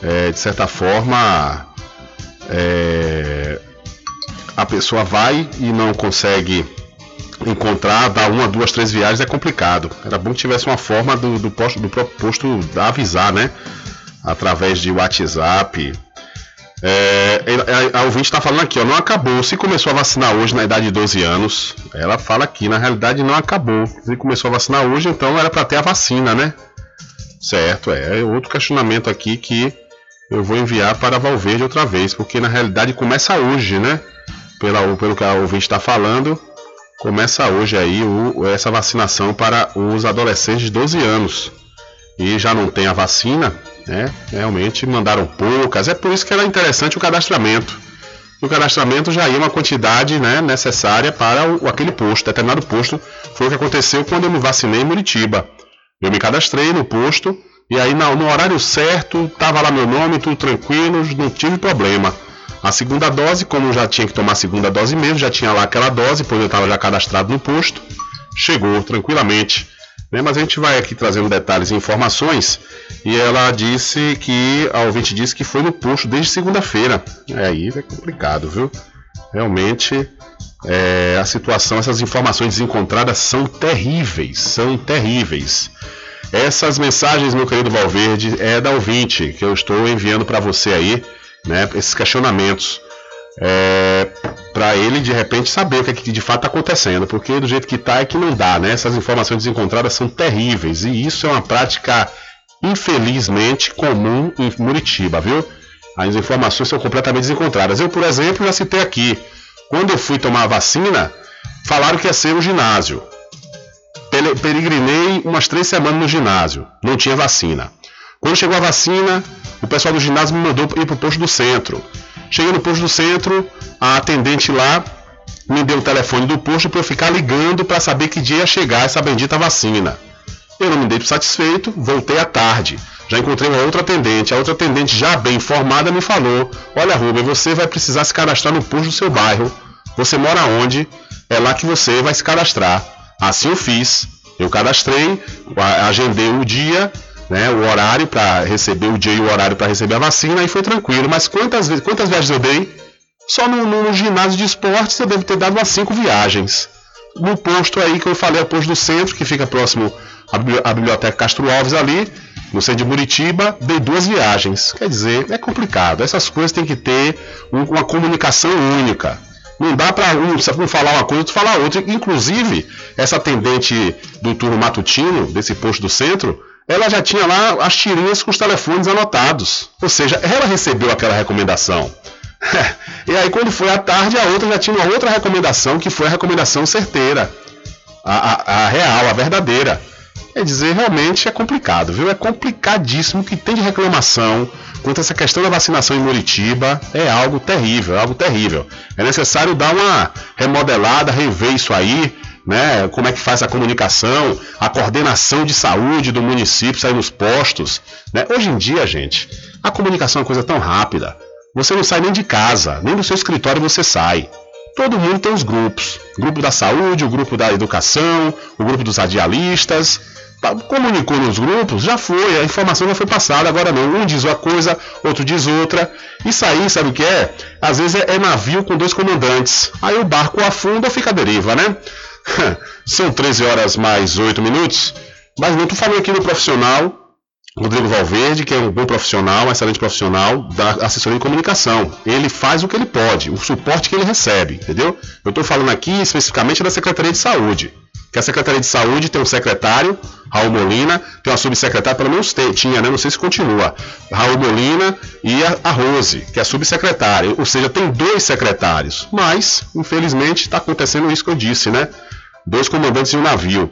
é, de certa forma, é, a pessoa vai e não consegue encontrar, dar uma, duas, três viagens é complicado. Era bom que tivesse uma forma do, do, posto, do próprio posto avisar, né? Através de WhatsApp. É, a, a, ouvinte está falando aqui, ó, não acabou. Se começou a vacinar hoje na idade de 12 anos, ela fala aqui, na realidade não acabou. Se começou a vacinar hoje, então era para ter a vacina, né? Certo, é. Outro questionamento aqui que eu vou enviar para Valverde outra vez, porque na realidade começa hoje, né? Pela, pelo que a ouvinte está falando, começa hoje aí o, essa vacinação para os adolescentes de 12 anos. E já não tem a vacina, né? Realmente mandaram poucas. É por isso que era interessante o cadastramento. O cadastramento já ia uma quantidade né, necessária para o, aquele posto, determinado posto. Foi o que aconteceu quando eu me vacinei em Muritiba. Eu me cadastrei no posto e aí no, no horário certo, tava lá meu nome, tudo tranquilo, não tive problema. A segunda dose, como já tinha que tomar a segunda dose mesmo, já tinha lá aquela dose, pois eu estava já cadastrado no posto, chegou tranquilamente. Né? Mas a gente vai aqui trazendo detalhes e informações. E ela disse que, a ouvinte disse que foi no posto desde segunda-feira. É, aí é complicado, viu? Realmente é, a situação, essas informações desencontradas são terríveis, são terríveis. Essas mensagens, meu querido Valverde, é da ouvinte que eu estou enviando para você aí, né? Esses questionamentos. É, para ele de repente saber o que, é que de fato está acontecendo, porque do jeito que está é que não dá, né? Essas informações desencontradas são terríveis e isso é uma prática infelizmente comum em Muritiba, viu? As informações são completamente desencontradas. Eu, por exemplo, já citei aqui quando eu fui tomar a vacina, falaram que ia ser o ginásio. Peregrinei umas três semanas no ginásio, não tinha vacina. Quando chegou a vacina, o pessoal do ginásio me mandou ir para o posto do centro. Cheguei no posto do centro, a atendente lá me deu o telefone do posto para eu ficar ligando para saber que dia ia chegar essa bendita vacina. Eu não me dei satisfeito, voltei à tarde. Já encontrei uma outra atendente. A outra atendente, já bem informada, me falou: Olha, Rubem, você vai precisar se cadastrar no posto do seu bairro. Você mora onde? É lá que você vai se cadastrar. Assim eu fiz. Eu cadastrei, agendei o dia, né, o horário para receber o dia e o horário para receber a vacina e foi tranquilo. Mas quantas vezes, quantas viagens eu dei? Só no, no, ginásio de esportes eu devo ter dado umas cinco viagens. No posto aí que eu falei, é o posto do centro, que fica próximo à biblioteca Castro Alves ali, no centro de Muritiba, dei duas viagens. Quer dizer, é complicado. Essas coisas tem que ter uma comunicação única. Não dá para um, um falar uma coisa outro falar outra. Inclusive, essa atendente do turno matutino, desse posto do centro, ela já tinha lá as tirinhas com os telefones anotados. Ou seja, ela recebeu aquela recomendação. e aí, quando foi à tarde, a outra já tinha uma outra recomendação, que foi a recomendação certeira. A, a, a real, a verdadeira. Quer dizer, realmente é complicado, viu? É complicadíssimo o que tem de reclamação quanto a essa questão da vacinação em Muritiba. É algo terrível, é algo terrível. É necessário dar uma remodelada, rever isso aí, né? Como é que faz a comunicação, a coordenação de saúde do município, sair nos postos. Né? Hoje em dia, gente, a comunicação é uma coisa tão rápida. Você não sai nem de casa, nem do seu escritório você sai todo mundo tem os grupos. O grupo da saúde, o grupo da educação, o grupo dos radialistas. Tá, comunicou nos grupos, já foi, a informação já foi passada, agora não. Um diz uma coisa, outro diz outra. Isso aí, sabe o que é? Às vezes é, é navio com dois comandantes. Aí o barco afunda ou fica à deriva, né? São 13 horas mais 8 minutos. Mas não, tu falou aqui no profissional, Rodrigo Valverde, que é um bom profissional, um excelente profissional da assessoria de comunicação. Ele faz o que ele pode, o suporte que ele recebe, entendeu? Eu estou falando aqui especificamente da Secretaria de Saúde que a Secretaria de Saúde tem um secretário, Raul Molina, tem uma subsecretária, pelo menos tem, tinha, né? Não sei se continua. Raul Molina e a, Rose, que é subsecretária. Ou seja, tem dois secretários. Mas, infelizmente, está acontecendo isso que eu disse, né? Dois comandantes de um navio.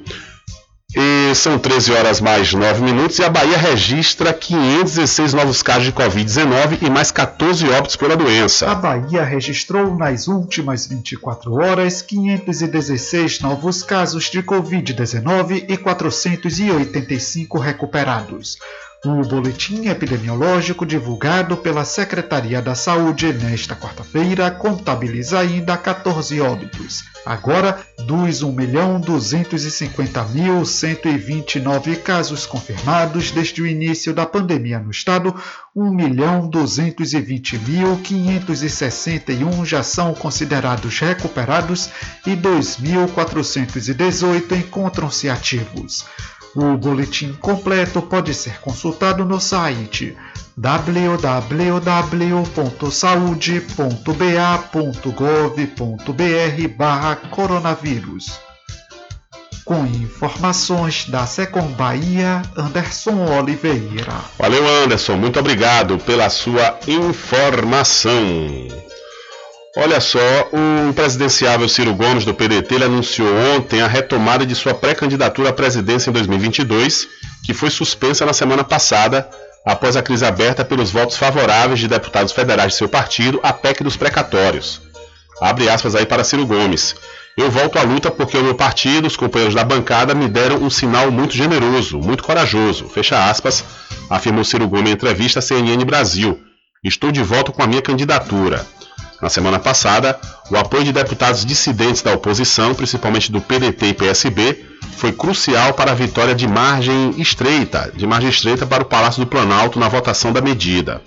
E são 13 horas mais 9 minutos e a Bahia registra 516 novos casos de Covid-19 e mais 14 óbitos pela doença. A Bahia registrou nas últimas 24 horas 516 novos casos de Covid-19 e 485 recuperados. O boletim epidemiológico divulgado pela Secretaria da Saúde nesta quarta-feira contabiliza ainda 14 óbitos. Agora, dos 1.250.129 casos confirmados desde o início da pandemia no estado, 1.220.561 já são considerados recuperados e 2.418 encontram-se ativos. O boletim completo pode ser consultado no site www.saude.ba.gov.br coronavírus. Com informações da Secom Bahia, Anderson Oliveira. Valeu, Anderson. Muito obrigado pela sua informação. Olha só, o presidenciável Ciro Gomes do PDT anunciou ontem a retomada de sua pré-candidatura à presidência em 2022, que foi suspensa na semana passada após a crise aberta pelos votos favoráveis de deputados federais de seu partido à PEC dos precatórios. Abre aspas aí para Ciro Gomes. Eu volto à luta porque o meu partido, os companheiros da bancada, me deram um sinal muito generoso, muito corajoso. Fecha aspas, afirmou Ciro Gomes em entrevista à CNN Brasil. Estou de volta com a minha candidatura. Na semana passada, o apoio de deputados dissidentes da oposição, principalmente do PDT e PSB, foi crucial para a vitória de margem estreita, de margem estreita para o Palácio do Planalto na votação da medida.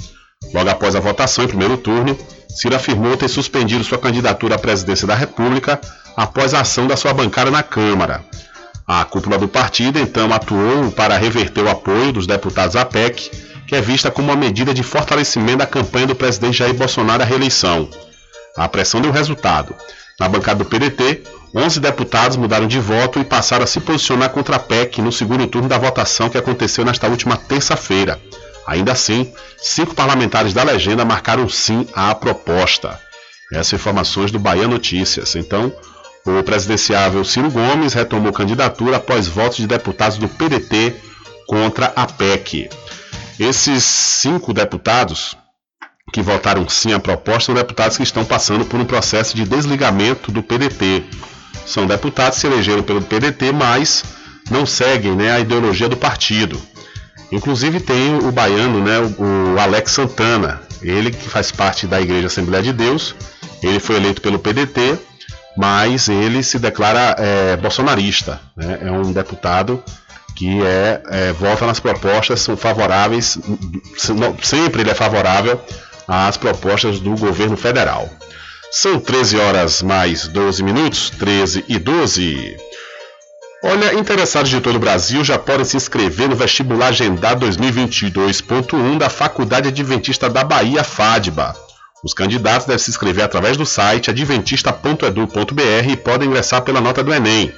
Logo após a votação em primeiro turno, Ciro afirmou ter suspendido sua candidatura à presidência da República após a ação da sua bancada na Câmara. A cúpula do partido então atuou para reverter o apoio dos deputados à PEC, que é vista como uma medida de fortalecimento da campanha do presidente Jair Bolsonaro à reeleição. A pressão deu resultado. Na bancada do PDT, 11 deputados mudaram de voto e passaram a se posicionar contra a PEC no segundo turno da votação que aconteceu nesta última terça-feira. Ainda assim, cinco parlamentares da legenda marcaram sim à proposta. Essas informações do Bahia Notícias. Então, o presidenciável Ciro Gomes retomou candidatura após votos de deputados do PDT contra a PEC. Esses cinco deputados que votaram sim à proposta são deputados que estão passando por um processo de desligamento do PDT. São deputados que se elegeram pelo PDT, mas não seguem né, a ideologia do partido. Inclusive tem o baiano, né, o Alex Santana, ele que faz parte da Igreja Assembleia de Deus, ele foi eleito pelo PDT, mas ele se declara é, bolsonarista, né, é um deputado que é, é, vota nas propostas, são favoráveis, sempre ele é favorável às propostas do governo federal. São 13 horas mais 12 minutos, 13 e 12. Olha, interessados de todo o Brasil já podem se inscrever no vestibular agendado 2022.1 da Faculdade Adventista da Bahia, FADBA. Os candidatos devem se inscrever através do site adventista.edu.br e podem ingressar pela nota do Enem.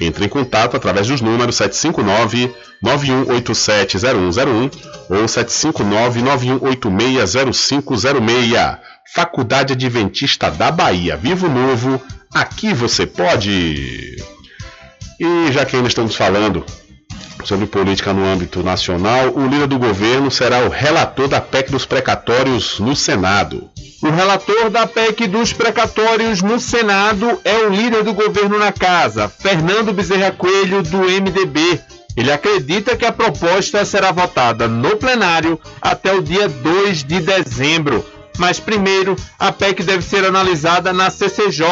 Entre em contato através dos números 759-9187-0101 ou 759-9186-0506. Faculdade Adventista da Bahia. Vivo Novo, aqui você pode! E já que ainda estamos falando sobre política no âmbito nacional, o líder do governo será o relator da PEC dos precatórios no Senado. O relator da PEC dos precatórios no Senado é o líder do governo na casa, Fernando Bezerra Coelho, do MDB. Ele acredita que a proposta será votada no plenário até o dia 2 de dezembro. Mas primeiro, a PEC deve ser analisada na CCJ,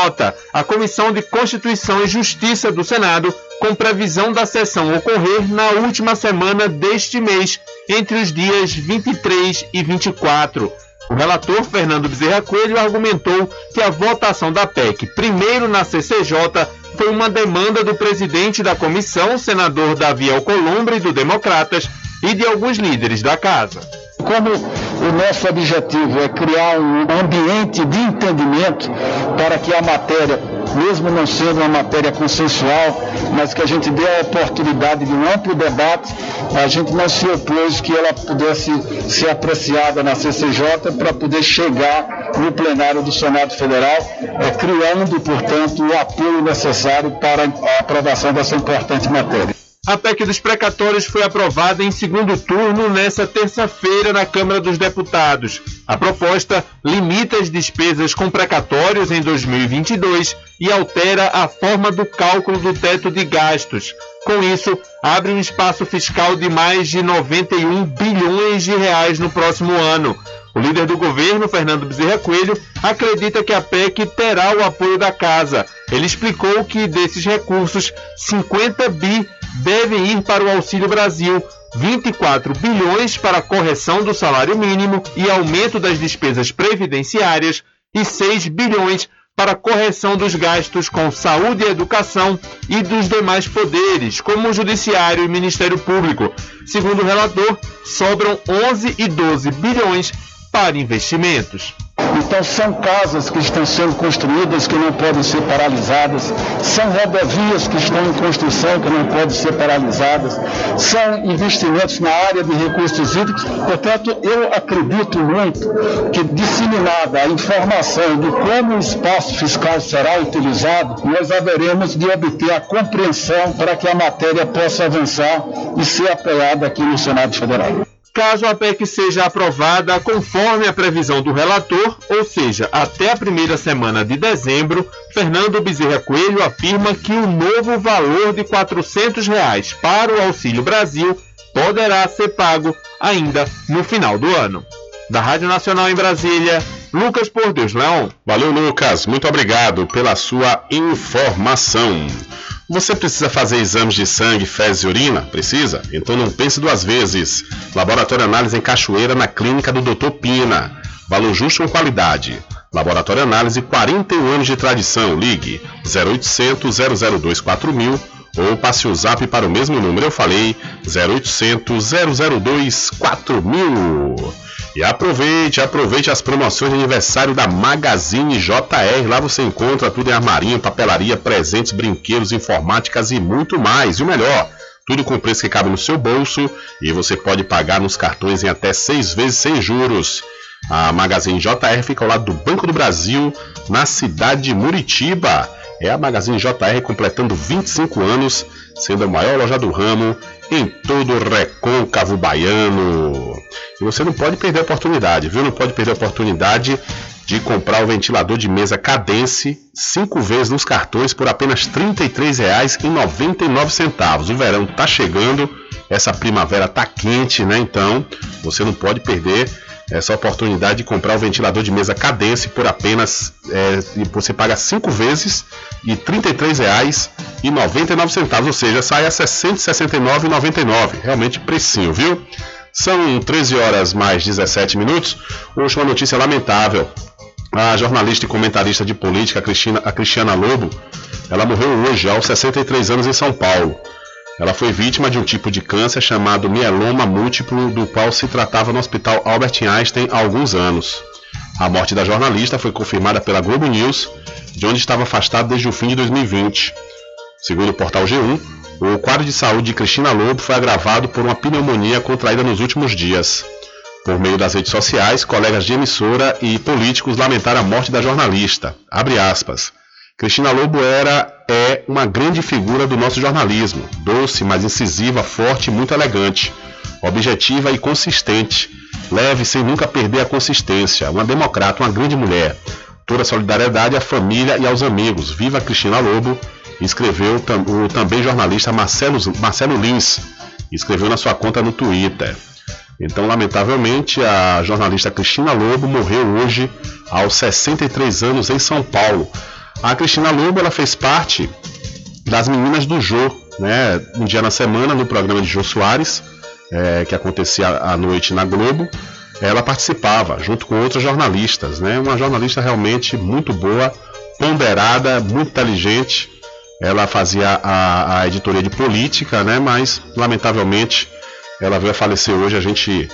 a Comissão de Constituição e Justiça do Senado, com previsão da sessão ocorrer na última semana deste mês, entre os dias 23 e 24. O relator Fernando Bezerra Coelho argumentou que a votação da PEC, primeiro na CCJ, foi uma demanda do presidente da comissão, senador Davi Alcolumbre, do Democratas, e de alguns líderes da casa. Como o nosso objetivo é criar um ambiente de entendimento para que a matéria, mesmo não sendo uma matéria consensual, mas que a gente dê a oportunidade de um amplo debate, a gente não se opôs que ela pudesse ser apreciada na CCJ para poder chegar no plenário do Senado Federal, é, criando, portanto, o apoio necessário para a aprovação dessa importante matéria. A PEC dos precatórios foi aprovada em segundo turno nesta terça-feira na Câmara dos Deputados. A proposta limita as despesas com precatórios em 2022 e altera a forma do cálculo do teto de gastos. Com isso, abre um espaço fiscal de mais de 91 bilhões de reais no próximo ano. O líder do governo, Fernando Bezerra Coelho, acredita que a PEC terá o apoio da casa. Ele explicou que desses recursos, 50 bi devem ir para o Auxílio Brasil, 24 bilhões para correção do salário mínimo e aumento das despesas previdenciárias e 6 bilhões para correção dos gastos com saúde e educação e dos demais poderes, como o Judiciário e Ministério Público. Segundo o relator, sobram 11 e 12 bilhões para investimentos. Então são casas que estão sendo construídas que não podem ser paralisadas, são rodovias que estão em construção que não podem ser paralisadas, são investimentos na área de recursos hídricos. Portanto, eu acredito muito que disseminada a informação de como o espaço fiscal será utilizado, nós haveremos de obter a compreensão para que a matéria possa avançar e ser apoiada aqui no Senado Federal caso a PEC seja aprovada conforme a previsão do relator, ou seja, até a primeira semana de dezembro, Fernando Bezerra Coelho afirma que o novo valor de 400 reais para o Auxílio Brasil poderá ser pago ainda no final do ano. Da Rádio Nacional em Brasília, Lucas Por Deus Leão. Valeu, Lucas. Muito obrigado pela sua informação. Você precisa fazer exames de sangue, fezes e urina? Precisa? Então não pense duas vezes. Laboratório Análise em Cachoeira, na clínica do Dr. Pina. Valor justo com qualidade. Laboratório Análise, 41 anos de tradição. Ligue 0800 002 4000 ou passe o zap para o mesmo número. Eu falei 0800 002 4000. E aproveite, aproveite as promoções de aniversário da Magazine JR. Lá você encontra tudo em armarinho, papelaria, presentes, brinquedos, informáticas e muito mais. E o melhor, tudo com preço que cabe no seu bolso e você pode pagar nos cartões em até seis vezes sem juros. A Magazine JR fica ao lado do Banco do Brasil, na cidade de Muritiba. É a Magazine JR completando 25 anos, sendo a maior loja do ramo em todo o recôncavo baiano. E você não pode perder a oportunidade, viu? Não pode perder a oportunidade de comprar o ventilador de mesa Cadence cinco vezes nos cartões por apenas R$ 33,99. O verão está chegando, essa primavera está quente, né? Então você não pode perder essa oportunidade de comprar o ventilador de mesa Cadence por apenas é, você paga cinco vezes e R$ 33,99, ou seja, sai a R$ 669,99. Realmente precinho, viu? São 13 horas mais 17 minutos. Hoje uma notícia lamentável. A jornalista e comentarista de política, a, Cristina, a Cristiana Lobo, ela morreu hoje aos 63 anos em São Paulo. Ela foi vítima de um tipo de câncer chamado mieloma múltiplo, do qual se tratava no Hospital Albert Einstein há alguns anos. A morte da jornalista foi confirmada pela Globo News, de onde estava afastado desde o fim de 2020. Segundo o portal G1, o quadro de saúde de Cristina Lobo foi agravado por uma pneumonia contraída nos últimos dias. Por meio das redes sociais, colegas de emissora e políticos lamentaram a morte da jornalista. Abre aspas. Cristina Lobo era é uma grande figura do nosso jornalismo, doce, mas incisiva, forte e muito elegante, objetiva e consistente, leve sem nunca perder a consistência, uma democrata, uma grande mulher. Toda solidariedade à família e aos amigos. Viva Cristina Lobo, escreveu o também jornalista Marcelo, Marcelo Lins, escreveu na sua conta no Twitter. Então, lamentavelmente, a jornalista Cristina Lobo morreu hoje aos 63 anos em São Paulo. A Cristina Lobo ela fez parte das meninas do Jô, né? Um dia na semana no programa de Jô Soares, é, que acontecia à noite na Globo. Ela participava junto com outros jornalistas, né? Uma jornalista realmente muito boa, ponderada, muito inteligente. Ela fazia a, a editoria de política, né? Mas lamentavelmente ela veio a falecer hoje. A gente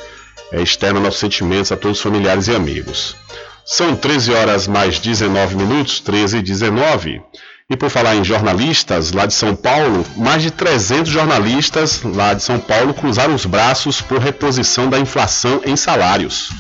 é, externa nossos sentimentos a todos os familiares e amigos. São 13 horas mais 19 minutos, 13 e 19. E por falar em jornalistas lá de São Paulo, mais de 300 jornalistas lá de São Paulo cruzaram os braços por reposição da inflação em salários.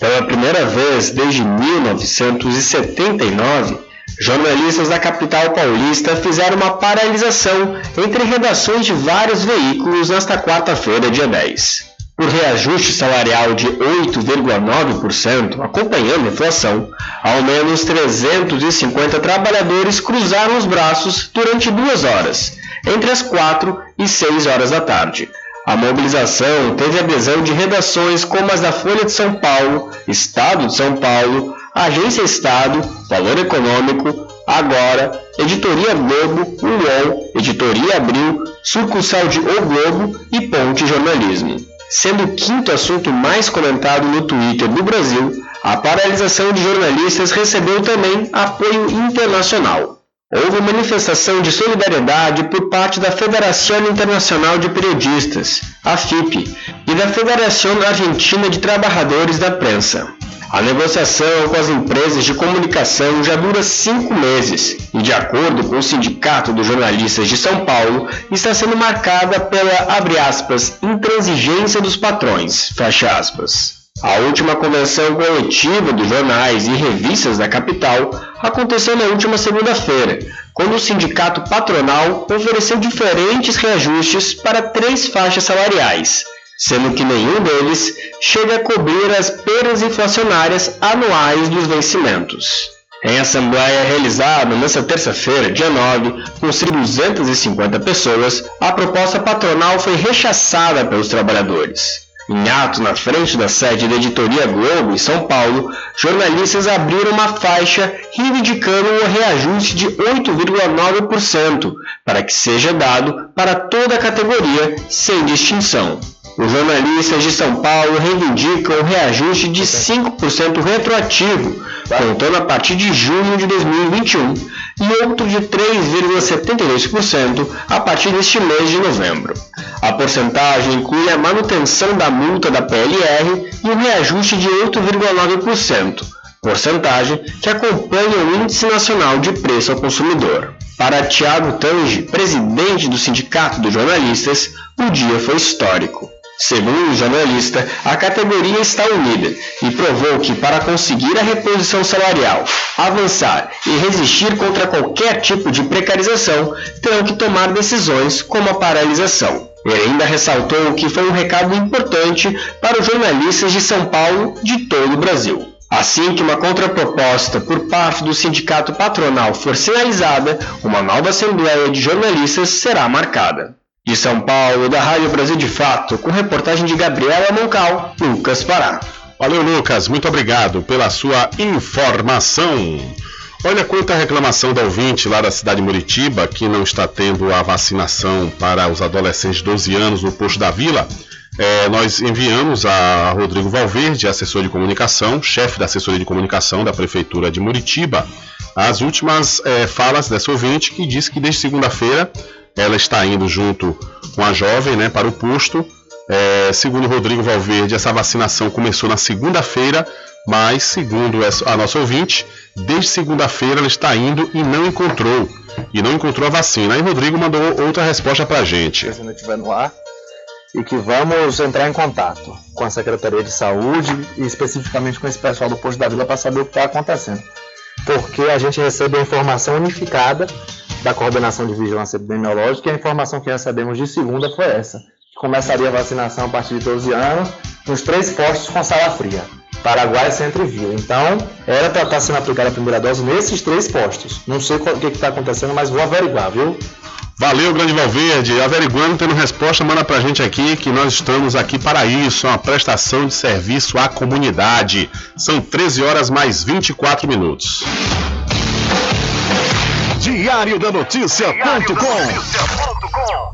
Pela primeira vez desde 1979, Jornalistas da capital paulista fizeram uma paralisação entre redações de vários veículos nesta quarta-feira, dia 10. Por reajuste salarial de 8,9%, acompanhando a inflação, ao menos 350 trabalhadores cruzaram os braços durante duas horas, entre as 4 e 6 horas da tarde. A mobilização teve adesão de redações como as da Folha de São Paulo, Estado de São Paulo, Agência Estado, Valor Econômico, Agora, Editoria Globo, UOL, Editoria Abril, Sucursal de O Globo e Ponte Jornalismo. Sendo o quinto assunto mais comentado no Twitter do Brasil, a paralisação de jornalistas recebeu também apoio internacional. Houve manifestação de solidariedade por parte da Federação Internacional de Periodistas, a FIP, e da Federação Argentina de Trabalhadores da Prensa. A negociação com as empresas de comunicação já dura cinco meses e, de acordo com o Sindicato dos Jornalistas de São Paulo, está sendo marcada pela, abre aspas, intransigência dos patrões, fecha aspas. A última convenção coletiva dos jornais e revistas da capital aconteceu na última segunda-feira, quando o sindicato patronal ofereceu diferentes reajustes para três faixas salariais, sendo que nenhum deles chega a cobrir as perdas inflacionárias anuais dos vencimentos. Em assembleia realizada nesta terça-feira, dia 9, com 250 pessoas, a proposta patronal foi rechaçada pelos trabalhadores. Em ato na frente da sede da Editoria Globo, em São Paulo, jornalistas abriram uma faixa reivindicando um reajuste de 8,9% para que seja dado para toda a categoria, sem distinção. Os jornalistas de São Paulo reivindicam um reajuste de 5% retroativo, contando a partir de junho de 2021, e outro de 3,72% a partir deste mês de novembro. A porcentagem inclui a manutenção da multa da PLR e um reajuste de 8,9%, porcentagem que acompanha o Índice Nacional de Preço ao Consumidor. Para Tiago Tange, presidente do Sindicato dos Jornalistas, o dia foi histórico. Segundo o jornalista, a categoria está unida e provou que, para conseguir a reposição salarial, avançar e resistir contra qualquer tipo de precarização, terão que tomar decisões como a paralisação. Ele ainda ressaltou que foi um recado importante para os jornalistas de São Paulo de todo o Brasil. Assim que uma contraproposta por parte do sindicato patronal for sinalizada, uma nova Assembleia de Jornalistas será marcada. De São Paulo, da Rádio Brasil de Fato, com reportagem de Gabriela Moncal, Lucas Pará. Valeu, Lucas. Muito obrigado pela sua informação. Olha quanta reclamação da ouvinte lá da cidade de Muritiba, que não está tendo a vacinação para os adolescentes de 12 anos no posto da vila. É, nós enviamos a Rodrigo Valverde, assessor de comunicação, chefe da assessoria de comunicação da Prefeitura de Muritiba, as últimas é, falas dessa ouvinte que disse que desde segunda-feira ela está indo junto com a jovem né, para o posto. É, segundo Rodrigo Valverde, essa vacinação começou na segunda-feira, mas segundo a nossa ouvinte, desde segunda-feira ela está indo e não encontrou. E não encontrou a vacina. Aí Rodrigo mandou outra resposta para a gente. Não no ar, e que vamos entrar em contato com a Secretaria de Saúde e especificamente com esse pessoal do Posto da Vila para saber o que está acontecendo. Porque a gente recebe a informação unificada da Coordenação de Vigilância Epidemiológica e a informação que recebemos de segunda foi essa. Que começaria a vacinação a partir de 12 anos nos três postos com sala fria. Paraguai, Centro e Vila. Então, era para estar sendo aplicada a primeira dose nesses três postos. Não sei o que está acontecendo, mas vou averiguar, viu? Valeu, Grande Valverde. Averiguando, tendo resposta, manda pra gente aqui que nós estamos aqui para isso, uma prestação de serviço à comunidade. São 13 horas mais 24 minutos. Diário da Notícia.com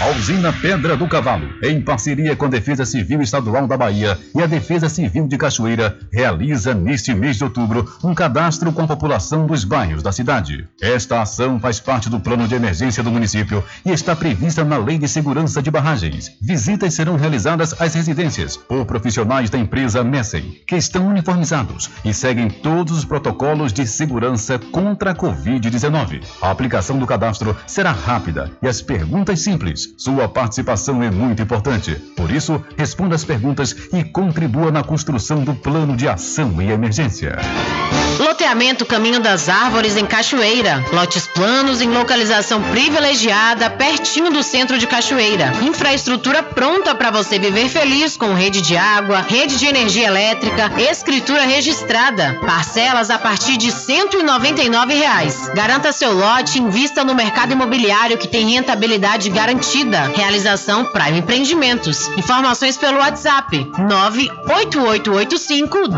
A usina Pedra do Cavalo, em parceria com a Defesa Civil Estadual da Bahia e a Defesa Civil de Cachoeira, realiza neste mês de outubro um cadastro com a população dos bairros da cidade. Esta ação faz parte do plano de emergência do município e está prevista na Lei de Segurança de Barragens. Visitas serão realizadas às residências por profissionais da empresa Messem, que estão uniformizados e seguem todos os protocolos de segurança contra a Covid-19. A aplicação do cadastro será rápida e as perguntas simples. Sua participação é muito importante. Por isso, responda as perguntas e contribua na construção do plano de ação e emergência. Loteamento Caminho das Árvores em Cachoeira. Lotes planos em localização privilegiada, pertinho do centro de Cachoeira. Infraestrutura pronta para você viver feliz com rede de água, rede de energia elétrica, escritura registrada. Parcelas a partir de 199 reais. Garanta seu lote e invista no mercado imobiliário que tem rentabilidade garantida. Realização Prime Empreendimentos. Informações pelo WhatsApp 98885 1000.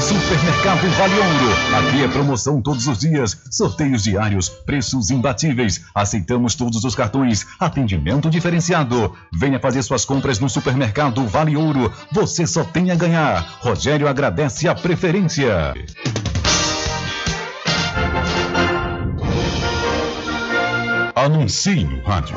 Supermercado Vale Ouro. Aqui é promoção todos os dias, sorteios diários, preços imbatíveis. Aceitamos todos os cartões, atendimento diferenciado. Venha fazer suas compras no Supermercado Vale Ouro. Você só tem a ganhar. Rogério agradece a preferência. Anuncie no rádio.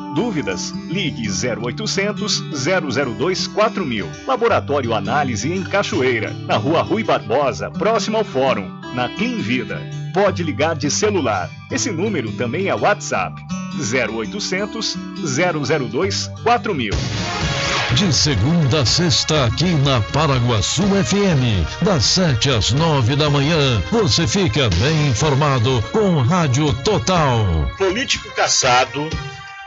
Dúvidas? Ligue 0800 002 4000. Laboratório Análise em Cachoeira, na Rua Rui Barbosa, próximo ao Fórum, na Clean Vida. Pode ligar de celular. Esse número também é WhatsApp. 0800 002 4000. De segunda a sexta, aqui na Paraguaçu FM, das 7 às 9 da manhã, você fica bem informado com Rádio Total. Político caçado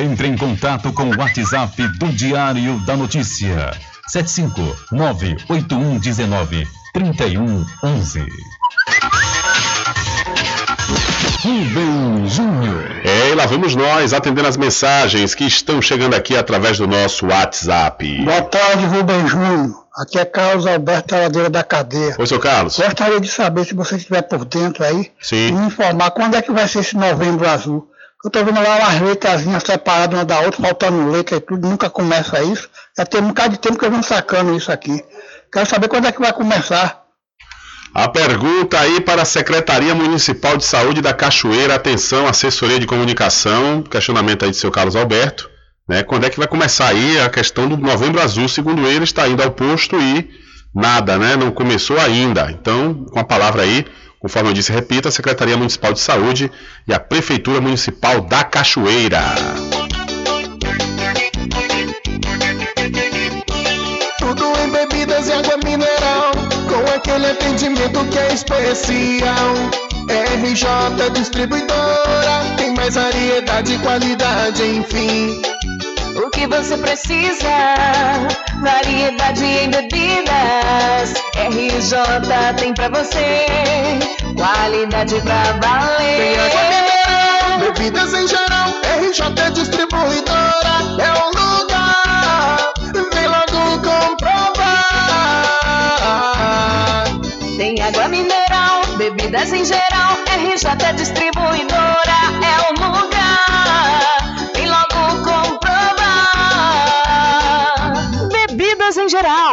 Entre em contato com o WhatsApp do Diário da Notícia. 759-8119-3111. Rubem Júnior. É, e lá vamos nós atendendo as mensagens que estão chegando aqui através do nosso WhatsApp. Boa tarde, Rubem Júnior. Aqui é Carlos Alberto Taladeira da Cadeia. Oi, seu Carlos. Gostaria de saber se você estiver por dentro aí, Sim. me informar quando é que vai ser esse novembro azul. Eu tô vendo lá umas letrazinhas separadas uma da outra, faltando letra e tudo, nunca começa isso. Já tem um bocado de tempo que eu venho sacando isso aqui. Quero saber quando é que vai começar. A pergunta aí para a Secretaria Municipal de Saúde da Cachoeira, atenção, assessoria de comunicação, questionamento aí do seu Carlos Alberto, né? Quando é que vai começar aí a questão do Novembro Azul? Segundo ele, está indo ao posto e nada, né? Não começou ainda. Então, com a palavra aí, conforme eu disse, repita, a Secretaria Municipal de Saúde e a Prefeitura Municipal da Cachoeira. Tudo em bebidas e água mineral, com aquele atendimento que é especial. RJ Distribuidora, tem mais variedade e qualidade, enfim. O que você precisa? Variedade em bebidas. RJ tem pra você. Qualidade pra Tem água valer. mineral, bebidas em geral. RJ Distribuidora é o lugar. Vem logo comprovar. Tem água mineral, bebidas em geral. RJ Distribuidora é o lugar.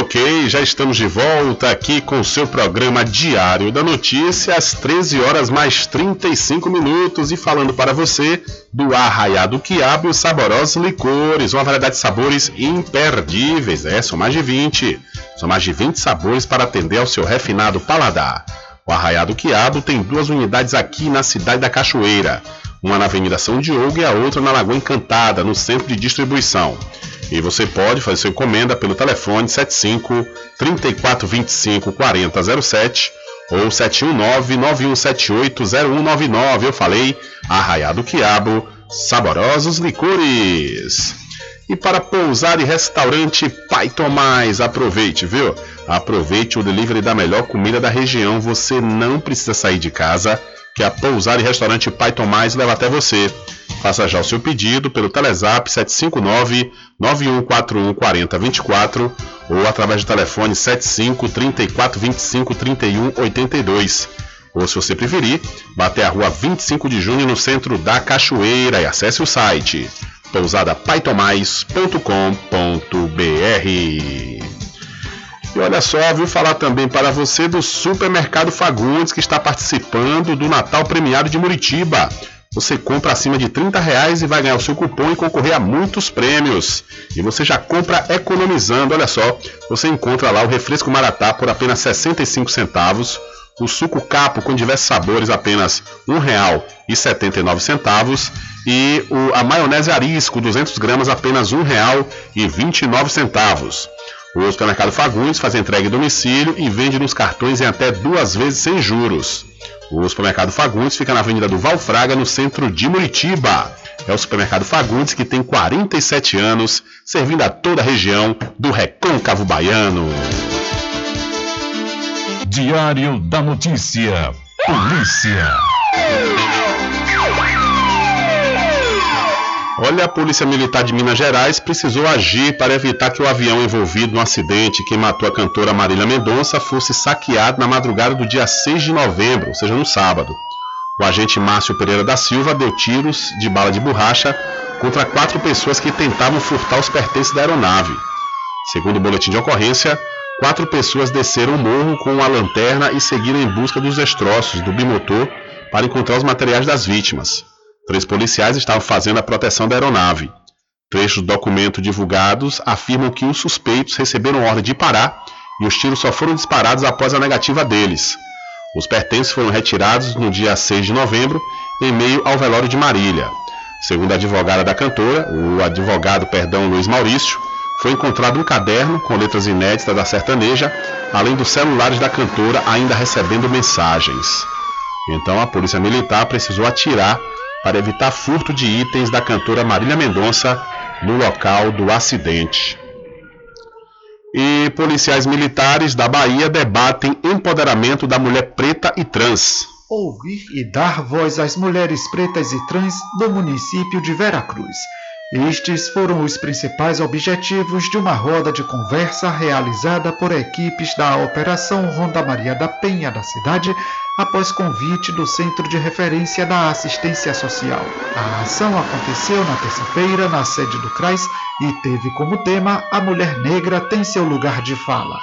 Ok, já estamos de volta aqui com o seu programa Diário da Notícia, às 13 horas mais 35 minutos, e falando para você do Arraiado Quiabo e os saborosos licores, uma variedade de sabores imperdíveis, é, são mais de 20, são mais de 20 sabores para atender ao seu refinado paladar. O Arraiado Quiabo tem duas unidades aqui na cidade da Cachoeira, uma na Avenida São Diogo e a outra na Lagoa Encantada, no centro de distribuição. E você pode fazer sua encomenda pelo telefone 75 3425 4007 ou 719 9178 0199. Eu falei, Arraiado Quiabo, saborosos licores. E para pousar e restaurante Pai Tomás, aproveite, viu? Aproveite o delivery da melhor comida da região. Você não precisa sair de casa, que a pousar e restaurante Pai Tomás leva até você. Faça já o seu pedido pelo Telezap 759 9141 4024 ou através do telefone 75 34 25 31 82. Ou se você preferir, bate a rua 25 de junho no centro da Cachoeira e acesse o site pousadapaitomais.com.br. E olha só, viu falar também para você do Supermercado Fagundes que está participando do Natal Premiado de Muritiba. Você compra acima de 30 reais e vai ganhar o seu cupom e concorrer a muitos prêmios. E você já compra economizando, olha só, você encontra lá o refresco Maratá por apenas 65 centavos, o suco capo com diversos sabores apenas R$ 1,79 e o, a maionese arisco 200 gramas apenas R$ 1,29. O supermercado Fagundes faz entrega em domicílio e vende nos cartões em até duas vezes sem juros. O supermercado Fagundes fica na Avenida do Valfraga, no centro de Muritiba. É o supermercado Fagundes que tem 47 anos, servindo a toda a região do Recôncavo Baiano. Diário da Notícia. Polícia. Olha, a Polícia Militar de Minas Gerais precisou agir para evitar que o avião envolvido no acidente que matou a cantora Marília Mendonça fosse saqueado na madrugada do dia 6 de novembro, ou seja, no sábado. O agente Márcio Pereira da Silva deu tiros de bala de borracha contra quatro pessoas que tentavam furtar os pertences da aeronave. Segundo o boletim de ocorrência, quatro pessoas desceram o morro com uma lanterna e seguiram em busca dos destroços do bimotor para encontrar os materiais das vítimas. Três policiais estavam fazendo a proteção da aeronave. Trechos do documento divulgados afirmam que os suspeitos receberam ordem de parar e os tiros só foram disparados após a negativa deles. Os pertences foram retirados no dia 6 de novembro, em meio ao velório de Marília. Segundo a advogada da cantora, o advogado, perdão, Luiz Maurício, foi encontrado um caderno com letras inéditas da sertaneja, além dos celulares da cantora ainda recebendo mensagens. Então a polícia militar precisou atirar para evitar furto de itens da cantora Marília Mendonça no local do acidente. E policiais militares da Bahia debatem empoderamento da mulher preta e trans. Ouvir e dar voz às mulheres pretas e trans do município de Veracruz. Estes foram os principais objetivos de uma roda de conversa realizada por equipes da Operação Ronda Maria da Penha da cidade, após convite do Centro de Referência da Assistência Social. A ação aconteceu na terça-feira na sede do CRAS e teve como tema A Mulher Negra tem seu lugar de fala.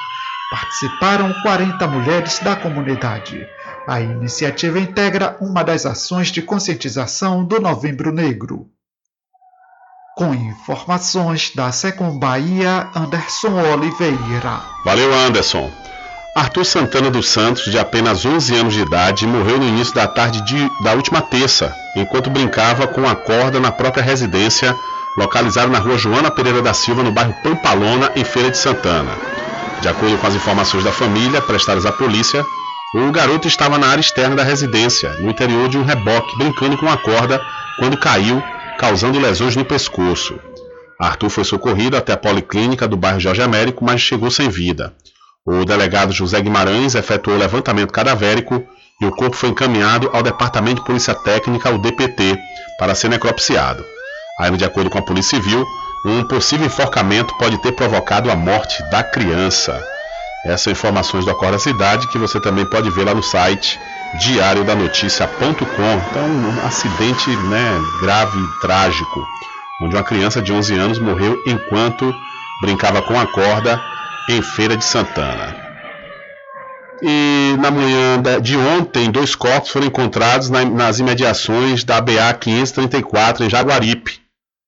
Participaram 40 mulheres da comunidade. A iniciativa integra uma das ações de conscientização do Novembro Negro. Com informações da Secom Bahia, Anderson Oliveira. Valeu, Anderson. Arthur Santana dos Santos, de apenas 11 anos de idade, morreu no início da tarde de, da última terça, enquanto brincava com a corda na própria residência, localizada na rua Joana Pereira da Silva, no bairro Pampalona, em Feira de Santana. De acordo com as informações da família prestadas à polícia, o garoto estava na área externa da residência, no interior de um reboque, brincando com a corda, quando caiu causando lesões no pescoço. Arthur foi socorrido até a policlínica do bairro Jorge Américo, mas chegou sem vida. O delegado José Guimarães efetuou levantamento cadavérico e o corpo foi encaminhado ao Departamento de Polícia Técnica, o DPT, para ser necropsiado. Ainda de acordo com a Polícia Civil, um possível enforcamento pode ter provocado a morte da criança. Essas são informações do Acorda Cidade que você também pode ver lá no site diariodanoticia.com. Então, um acidente né, grave e trágico, onde uma criança de 11 anos morreu enquanto brincava com a corda em Feira de Santana. E na manhã de ontem, dois corpos foram encontrados na- nas imediações da BA 534 em Jaguaripe.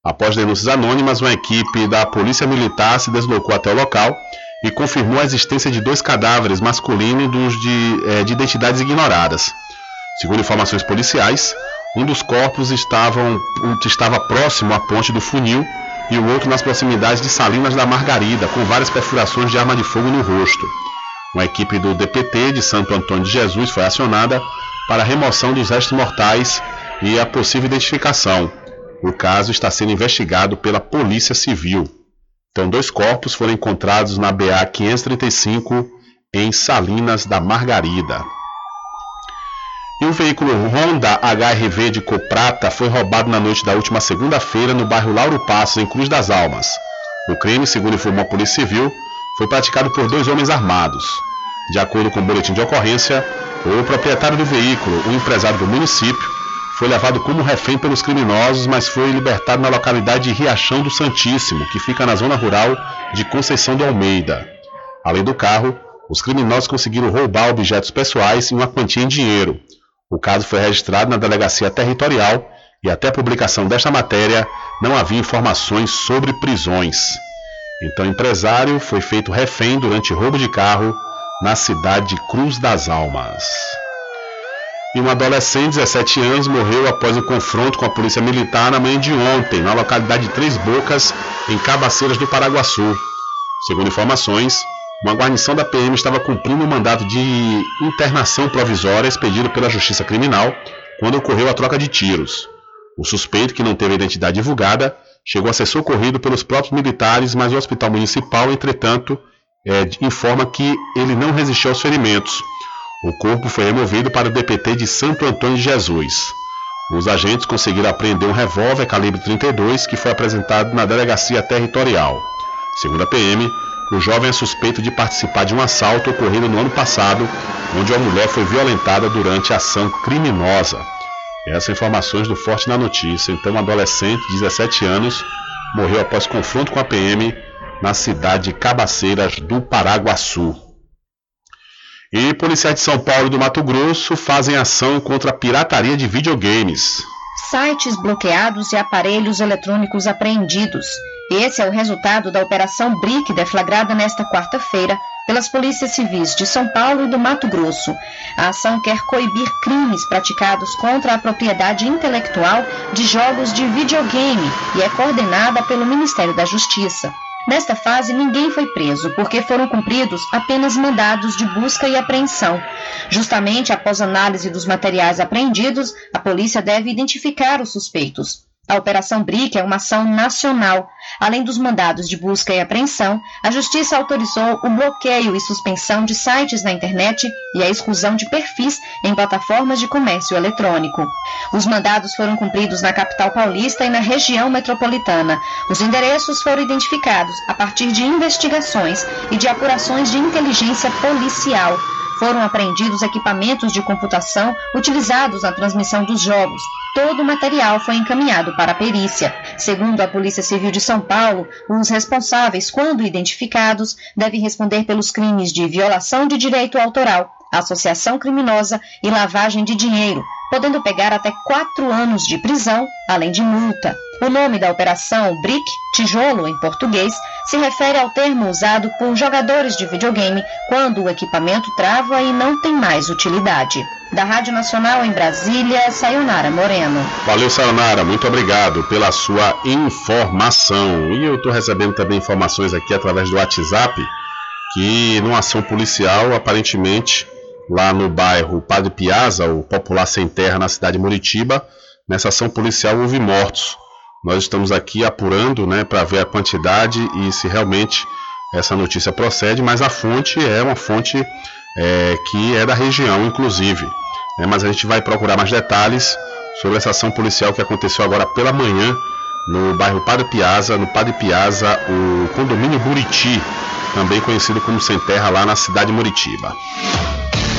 Após denúncias anônimas, uma equipe da Polícia Militar se deslocou até o local e confirmou a existência de dois cadáveres masculinos de, eh, de identidades ignoradas. Segundo informações policiais, um dos corpos estavam- estava próximo à ponte do funil e o outro nas proximidades de Salinas da Margarida, com várias perfurações de arma de fogo no rosto. Uma equipe do DPT de Santo Antônio de Jesus foi acionada para a remoção dos restos mortais e a possível identificação. O caso está sendo investigado pela Polícia Civil. Então, dois corpos foram encontrados na BA 535 em Salinas da Margarida. E o veículo Honda HRV de cor prata foi roubado na noite da última segunda-feira no bairro Lauro Passos, em Cruz das Almas. O crime, segundo informou a Polícia Civil, foi praticado por dois homens armados. De acordo com o boletim de ocorrência, o proprietário do veículo, um empresário do município, foi levado como refém pelos criminosos, mas foi libertado na localidade de Riachão do Santíssimo, que fica na zona rural de Conceição do Almeida. Além do carro, os criminosos conseguiram roubar objetos pessoais e uma quantia em dinheiro. O caso foi registrado na Delegacia Territorial e até a publicação desta matéria não havia informações sobre prisões. Então, o empresário foi feito refém durante roubo de carro na cidade de Cruz das Almas. E um adolescente de 17 anos morreu após um confronto com a polícia militar na manhã de ontem, na localidade de Três Bocas, em Cabaceiras do Paraguaçu. Segundo informações, uma guarnição da PM estava cumprindo um mandato de internação provisória expedido pela Justiça Criminal quando ocorreu a troca de tiros. O suspeito, que não teve a identidade divulgada, chegou a ser socorrido pelos próprios militares, mas o hospital municipal, entretanto, é, informa que ele não resistiu aos ferimentos. O corpo foi removido para o DPT de Santo Antônio de Jesus. Os agentes conseguiram apreender um revólver calibre 32 que foi apresentado na delegacia territorial. Segundo a PM, o jovem é suspeito de participar de um assalto ocorrido no ano passado, onde uma mulher foi violentada durante ação criminosa. Essas informações do Forte na Notícia. Então, um adolescente de 17 anos morreu após confronto com a PM na cidade de Cabaceiras do Paraguaçu. E policiais de São Paulo e do Mato Grosso fazem ação contra a pirataria de videogames. Sites bloqueados e aparelhos eletrônicos apreendidos. Esse é o resultado da Operação BRIC deflagrada nesta quarta-feira pelas polícias civis de São Paulo e do Mato Grosso. A ação quer coibir crimes praticados contra a propriedade intelectual de jogos de videogame e é coordenada pelo Ministério da Justiça. Nesta fase, ninguém foi preso, porque foram cumpridos apenas mandados de busca e apreensão. Justamente após análise dos materiais apreendidos, a polícia deve identificar os suspeitos. A Operação BRIC é uma ação nacional. Além dos mandados de busca e apreensão, a Justiça autorizou o bloqueio e suspensão de sites na internet e a exclusão de perfis em plataformas de comércio eletrônico. Os mandados foram cumpridos na capital paulista e na região metropolitana. Os endereços foram identificados a partir de investigações e de apurações de inteligência policial. Foram apreendidos equipamentos de computação utilizados na transmissão dos jogos. Todo o material foi encaminhado para a perícia. Segundo a Polícia Civil de São Paulo, os responsáveis, quando identificados, devem responder pelos crimes de violação de direito autoral, associação criminosa e lavagem de dinheiro, podendo pegar até quatro anos de prisão, além de multa. O nome da operação BRIC, tijolo em português, se refere ao termo usado por jogadores de videogame quando o equipamento trava e não tem mais utilidade. Da Rádio Nacional em Brasília, Sayonara Moreno. Valeu, Sayonara, muito obrigado pela sua informação. E eu estou recebendo também informações aqui através do WhatsApp que numa ação policial, aparentemente, lá no bairro Padre Piazza, o popular sem terra na cidade de Muritiba, nessa ação policial houve mortos. Nós estamos aqui apurando né, para ver a quantidade e se realmente essa notícia procede, mas a fonte é uma fonte é, que é da região, inclusive. né, mas a gente vai procurar mais detalhes sobre essa ação policial que aconteceu agora pela manhã no bairro Padre Piazza, no Padre Piazza, o condomínio Buriti, também conhecido como Sem Terra, lá na cidade de Muritiba.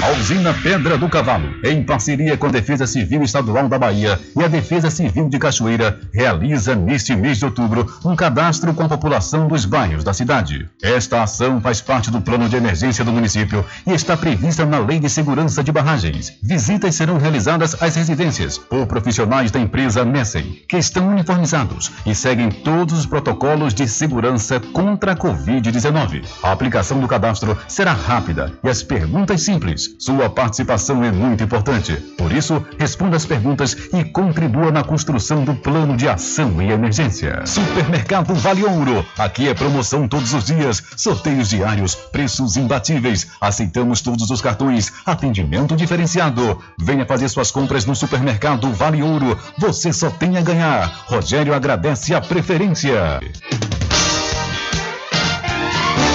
A usina Pedra do Cavalo, em parceria com a Defesa Civil Estadual da Bahia e a Defesa Civil de Cachoeira, realiza neste mês de outubro um cadastro com a população dos bairros da cidade. Esta ação faz parte do plano de emergência do município e está prevista na Lei de Segurança de Barragens. Visitas serão realizadas às residências por profissionais da empresa Messen, que estão uniformizados e seguem todos os protocolos de segurança contra a Covid-19. A aplicação do cadastro será rápida e as perguntas simples. Sua participação é muito importante. Por isso, responda as perguntas e contribua na construção do plano de ação em emergência. Supermercado Vale Ouro. Aqui é promoção todos os dias, sorteios diários, preços imbatíveis. Aceitamos todos os cartões, atendimento diferenciado. Venha fazer suas compras no Supermercado Vale Ouro. Você só tem a ganhar. Rogério agradece a preferência.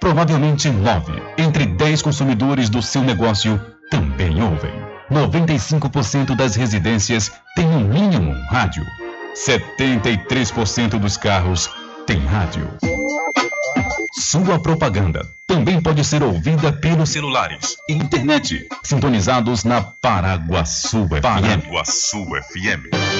Provavelmente nove entre dez consumidores do seu negócio também ouvem. 95% das residências têm no mínimo um rádio. 73% dos carros têm rádio. Sua propaganda também pode ser ouvida pelos celulares e internet, sintonizados na Paraguaçu FM. Paraguaçu FM.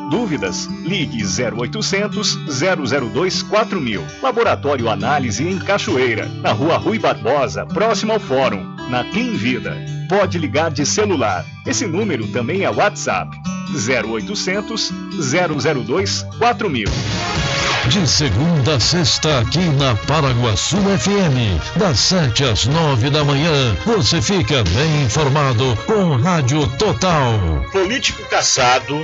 Dúvidas? Ligue 0800 002 4000. Laboratório Análise em Cachoeira, na rua Rui Barbosa, próximo ao Fórum, na Clean Vida. Pode ligar de celular. Esse número também é WhatsApp. 0800 002 4000. De segunda a sexta, aqui na Paraguaçu FM, das 7 às 9 da manhã, você fica bem informado com Rádio Total. Político caçado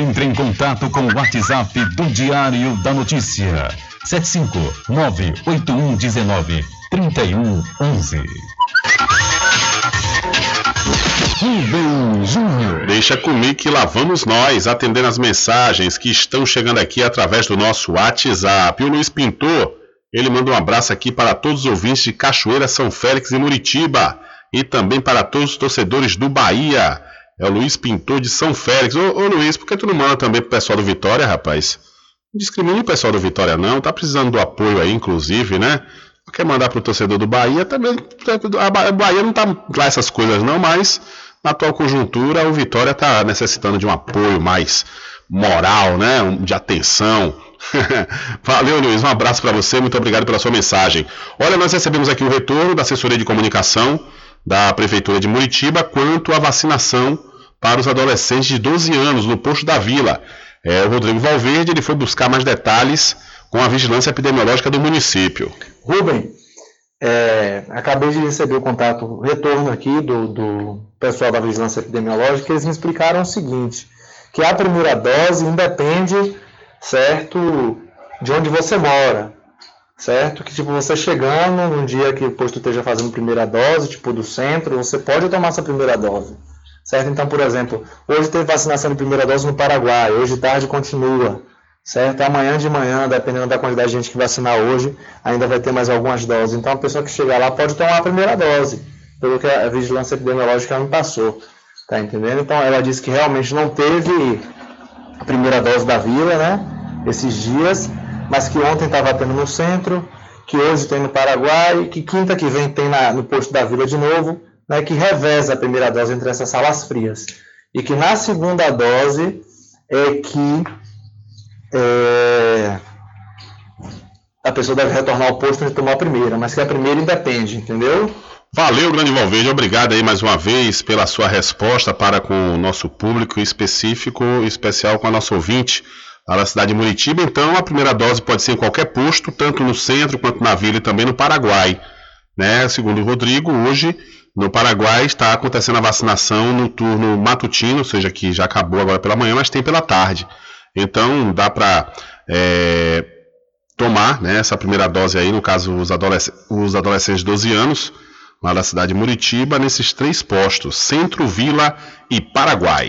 Entre em contato com o WhatsApp do Diário da Notícia. 759-8119-3111. Rubem Júnior. Deixa comigo que lá vamos nós, atendendo as mensagens que estão chegando aqui através do nosso WhatsApp. O Luiz Pintor, ele manda um abraço aqui para todos os ouvintes de Cachoeira, São Félix e Muritiba. E também para todos os torcedores do Bahia. É o Luiz Pintor de São Félix. Ô, ô Luiz, por que tu não manda também pro pessoal do Vitória, rapaz? Não discrimine o pessoal do Vitória, não. Tá precisando do apoio aí, inclusive, né? Quer mandar pro torcedor do Bahia também. A Bahia não tá lá essas coisas, não, mas na atual conjuntura o Vitória tá necessitando de um apoio mais moral, né? De atenção. Valeu, Luiz. Um abraço para você. Muito obrigado pela sua mensagem. Olha, nós recebemos aqui o retorno da assessoria de comunicação da Prefeitura de Muritiba quanto à vacinação para os adolescentes de 12 anos no posto da Vila. É, o Rodrigo Valverde ele foi buscar mais detalhes com a vigilância epidemiológica do município. Rubem, é, acabei de receber o contato, o retorno aqui do, do pessoal da vigilância epidemiológica, eles me explicaram o seguinte, que a primeira dose independe, certo, de onde você mora, certo? Que tipo, você chegando num dia que o posto esteja fazendo primeira dose, tipo do centro, você pode tomar essa primeira dose, certo? Então, por exemplo, hoje teve vacinação de primeira dose no Paraguai, hoje tarde continua, certo? Amanhã de manhã, dependendo da quantidade de gente que vacinar hoje, ainda vai ter mais algumas doses. Então, a pessoa que chegar lá pode tomar a primeira dose, pelo que a vigilância epidemiológica me passou, tá entendendo? Então, ela disse que realmente não teve a primeira dose da vila, né? Esses dias, mas que ontem estava tendo no centro, que hoje tem no Paraguai, que quinta que vem tem na, no posto da Vila de novo, né, que reveza a primeira dose entre essas salas frias. E que na segunda dose é que é, a pessoa deve retornar ao posto e tomar a primeira, mas que a primeira independe, entendeu? Valeu, Grande Valverde. Obrigado aí mais uma vez pela sua resposta para com o nosso público específico, especial com a nossa ouvinte lá na cidade de Muritiba. Então, a primeira dose pode ser em qualquer posto, tanto no centro quanto na vila e também no Paraguai. Né? Segundo o Rodrigo, hoje no Paraguai está acontecendo a vacinação no turno matutino, ou seja, que já acabou agora pela manhã, mas tem pela tarde. Então, dá para é, tomar né, essa primeira dose aí, no caso, os, adolesc os adolescentes de 12 anos, lá da cidade de Muritiba, nesses três postos: Centro, Vila e Paraguai.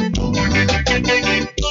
Thank you.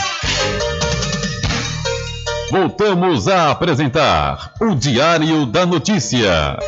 Voltamos a apresentar o Diário da Notícia.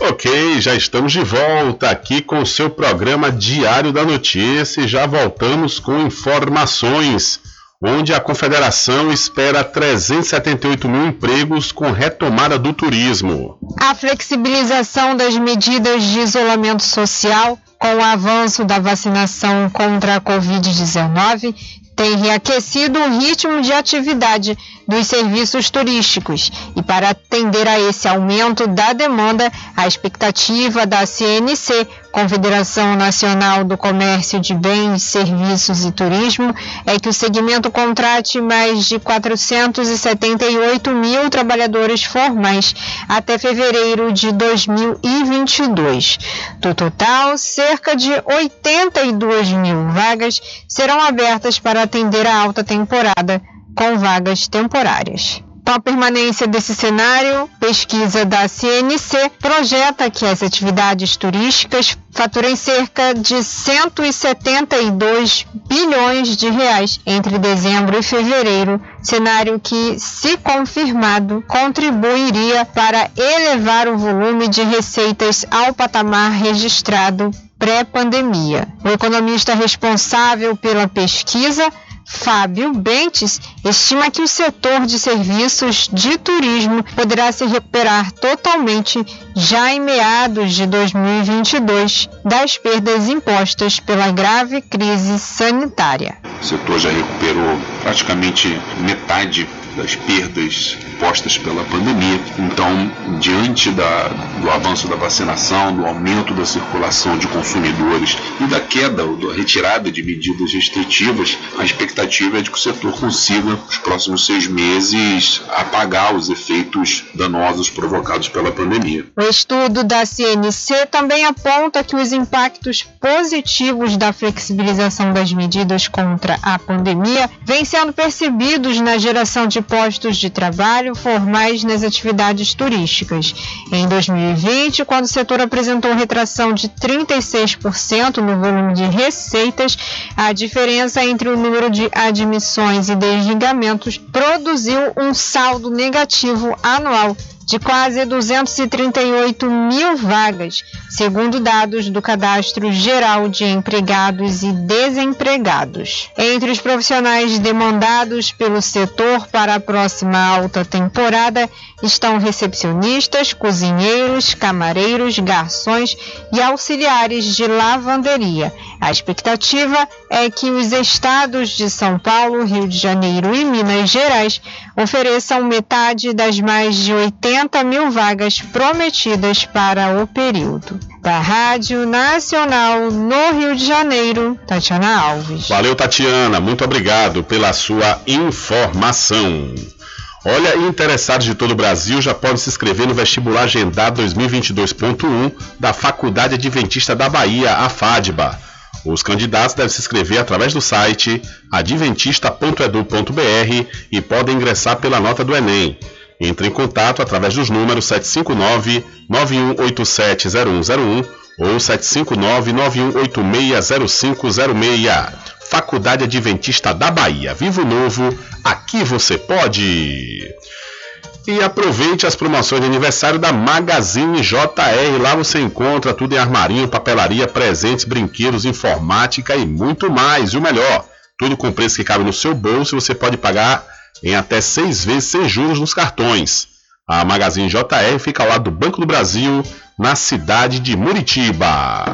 Ok, já estamos de volta aqui com o seu programa Diário da Notícia e já voltamos com informações, onde a Confederação espera 378 mil empregos com retomada do turismo. A flexibilização das medidas de isolamento social com o avanço da vacinação contra a Covid-19 tem reaquecido o ritmo de atividade dos serviços turísticos. E para atender a esse aumento da demanda, a expectativa da CNC, Confederação Nacional do Comércio de Bens, Serviços e Turismo, é que o segmento contrate mais de 478 mil trabalhadores formais até fevereiro de 2022. Do total, cerca de 82 mil vagas serão abertas para atender a alta temporada com vagas temporárias. Com a permanência desse cenário, pesquisa da CNC projeta que as atividades turísticas faturem cerca de 172 bilhões de reais entre dezembro e fevereiro, cenário que, se confirmado, contribuiria para elevar o volume de receitas ao patamar registrado pré-pandemia. O economista responsável pela pesquisa Fábio Bentes estima que o setor de serviços de turismo poderá se recuperar totalmente já em meados de 2022 das perdas impostas pela grave crise sanitária. O setor já recuperou praticamente metade das perdas postas pela pandemia. Então, diante da, do avanço da vacinação, do aumento da circulação de consumidores e da queda ou da retirada de medidas restritivas, a expectativa é de que o setor consiga, nos próximos seis meses, apagar os efeitos danosos provocados pela pandemia. O estudo da CNC também aponta que os impactos positivos da flexibilização das medidas contra a pandemia vêm sendo percebidos na geração de postos de trabalho formais nas atividades turísticas. Em 2020, quando o setor apresentou retração de 36% no volume de receitas, a diferença entre o número de admissões e desligamentos produziu um saldo negativo anual de quase 238 mil vagas, segundo dados do Cadastro Geral de Empregados e Desempregados. Entre os profissionais demandados pelo setor para a próxima alta temporada estão recepcionistas, cozinheiros, camareiros, garçons e auxiliares de lavanderia. A expectativa é que os estados de São Paulo, Rio de Janeiro e Minas Gerais ofereçam metade das mais de 80 mil vagas prometidas para o período. Da Rádio Nacional no Rio de Janeiro, Tatiana Alves. Valeu, Tatiana. Muito obrigado pela sua informação. Olha, interessados de todo o Brasil já podem se inscrever no vestibular agendado 2022.1 da Faculdade Adventista da Bahia, a FADBA. Os candidatos devem se inscrever através do site adventista.edu.br e podem ingressar pela nota do Enem. Entre em contato através dos números 759-9187-0101 ou 759-9186-0506. Faculdade Adventista da Bahia. Vivo Novo, aqui você pode! E aproveite as promoções de aniversário da Magazine JR. Lá você encontra tudo em armarinho, papelaria, presentes, brinquedos, informática e muito mais. E o melhor, tudo com preço que cabe no seu bolso e você pode pagar em até seis vezes sem juros nos cartões. A Magazine JR fica ao lado do Banco do Brasil, na cidade de Muritiba.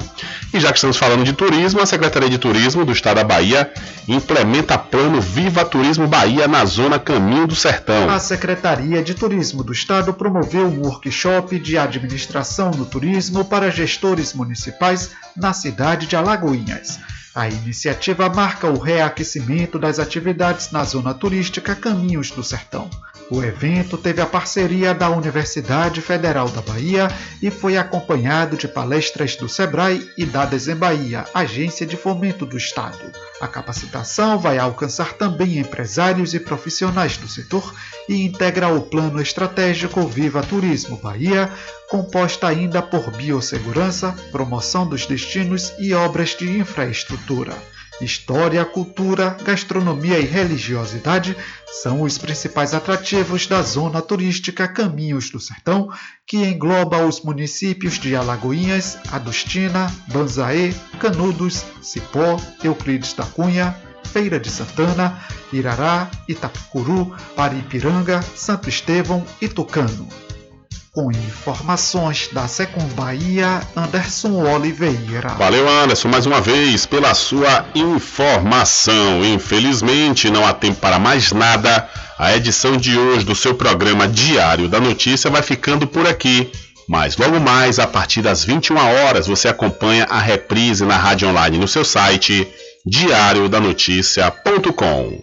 E já que estamos falando de turismo, a Secretaria de Turismo do Estado da Bahia implementa plano Viva Turismo Bahia na zona Caminho do Sertão. A Secretaria de Turismo do Estado promoveu um workshop de administração do turismo para gestores municipais na cidade de Alagoinhas. A iniciativa marca o reaquecimento das atividades na zona turística Caminhos do Sertão. O evento teve a parceria da Universidade Federal da Bahia e foi acompanhado de palestras do SEBRAE e da Desembahia, agência de fomento do Estado. A capacitação vai alcançar também empresários e profissionais do setor e integra o Plano Estratégico Viva Turismo Bahia, composta ainda por biossegurança, promoção dos destinos e obras de infraestrutura. História, cultura, gastronomia e religiosidade são os principais atrativos da zona turística Caminhos do Sertão, que engloba os municípios de Alagoinhas, Adustina, Banzaê, Canudos, Cipó, Euclides da Cunha, Feira de Santana, Irará, Itapicuru, Paripiranga, Santo Estevão e Tucano. Com informações da Secom Bahia, Anderson Oliveira. Valeu, Anderson, mais uma vez pela sua informação. Infelizmente, não há tempo para mais nada. A edição de hoje do seu programa Diário da Notícia vai ficando por aqui. Mas logo mais, a partir das 21 horas, você acompanha a reprise na rádio online no seu site diariodanoticia.com.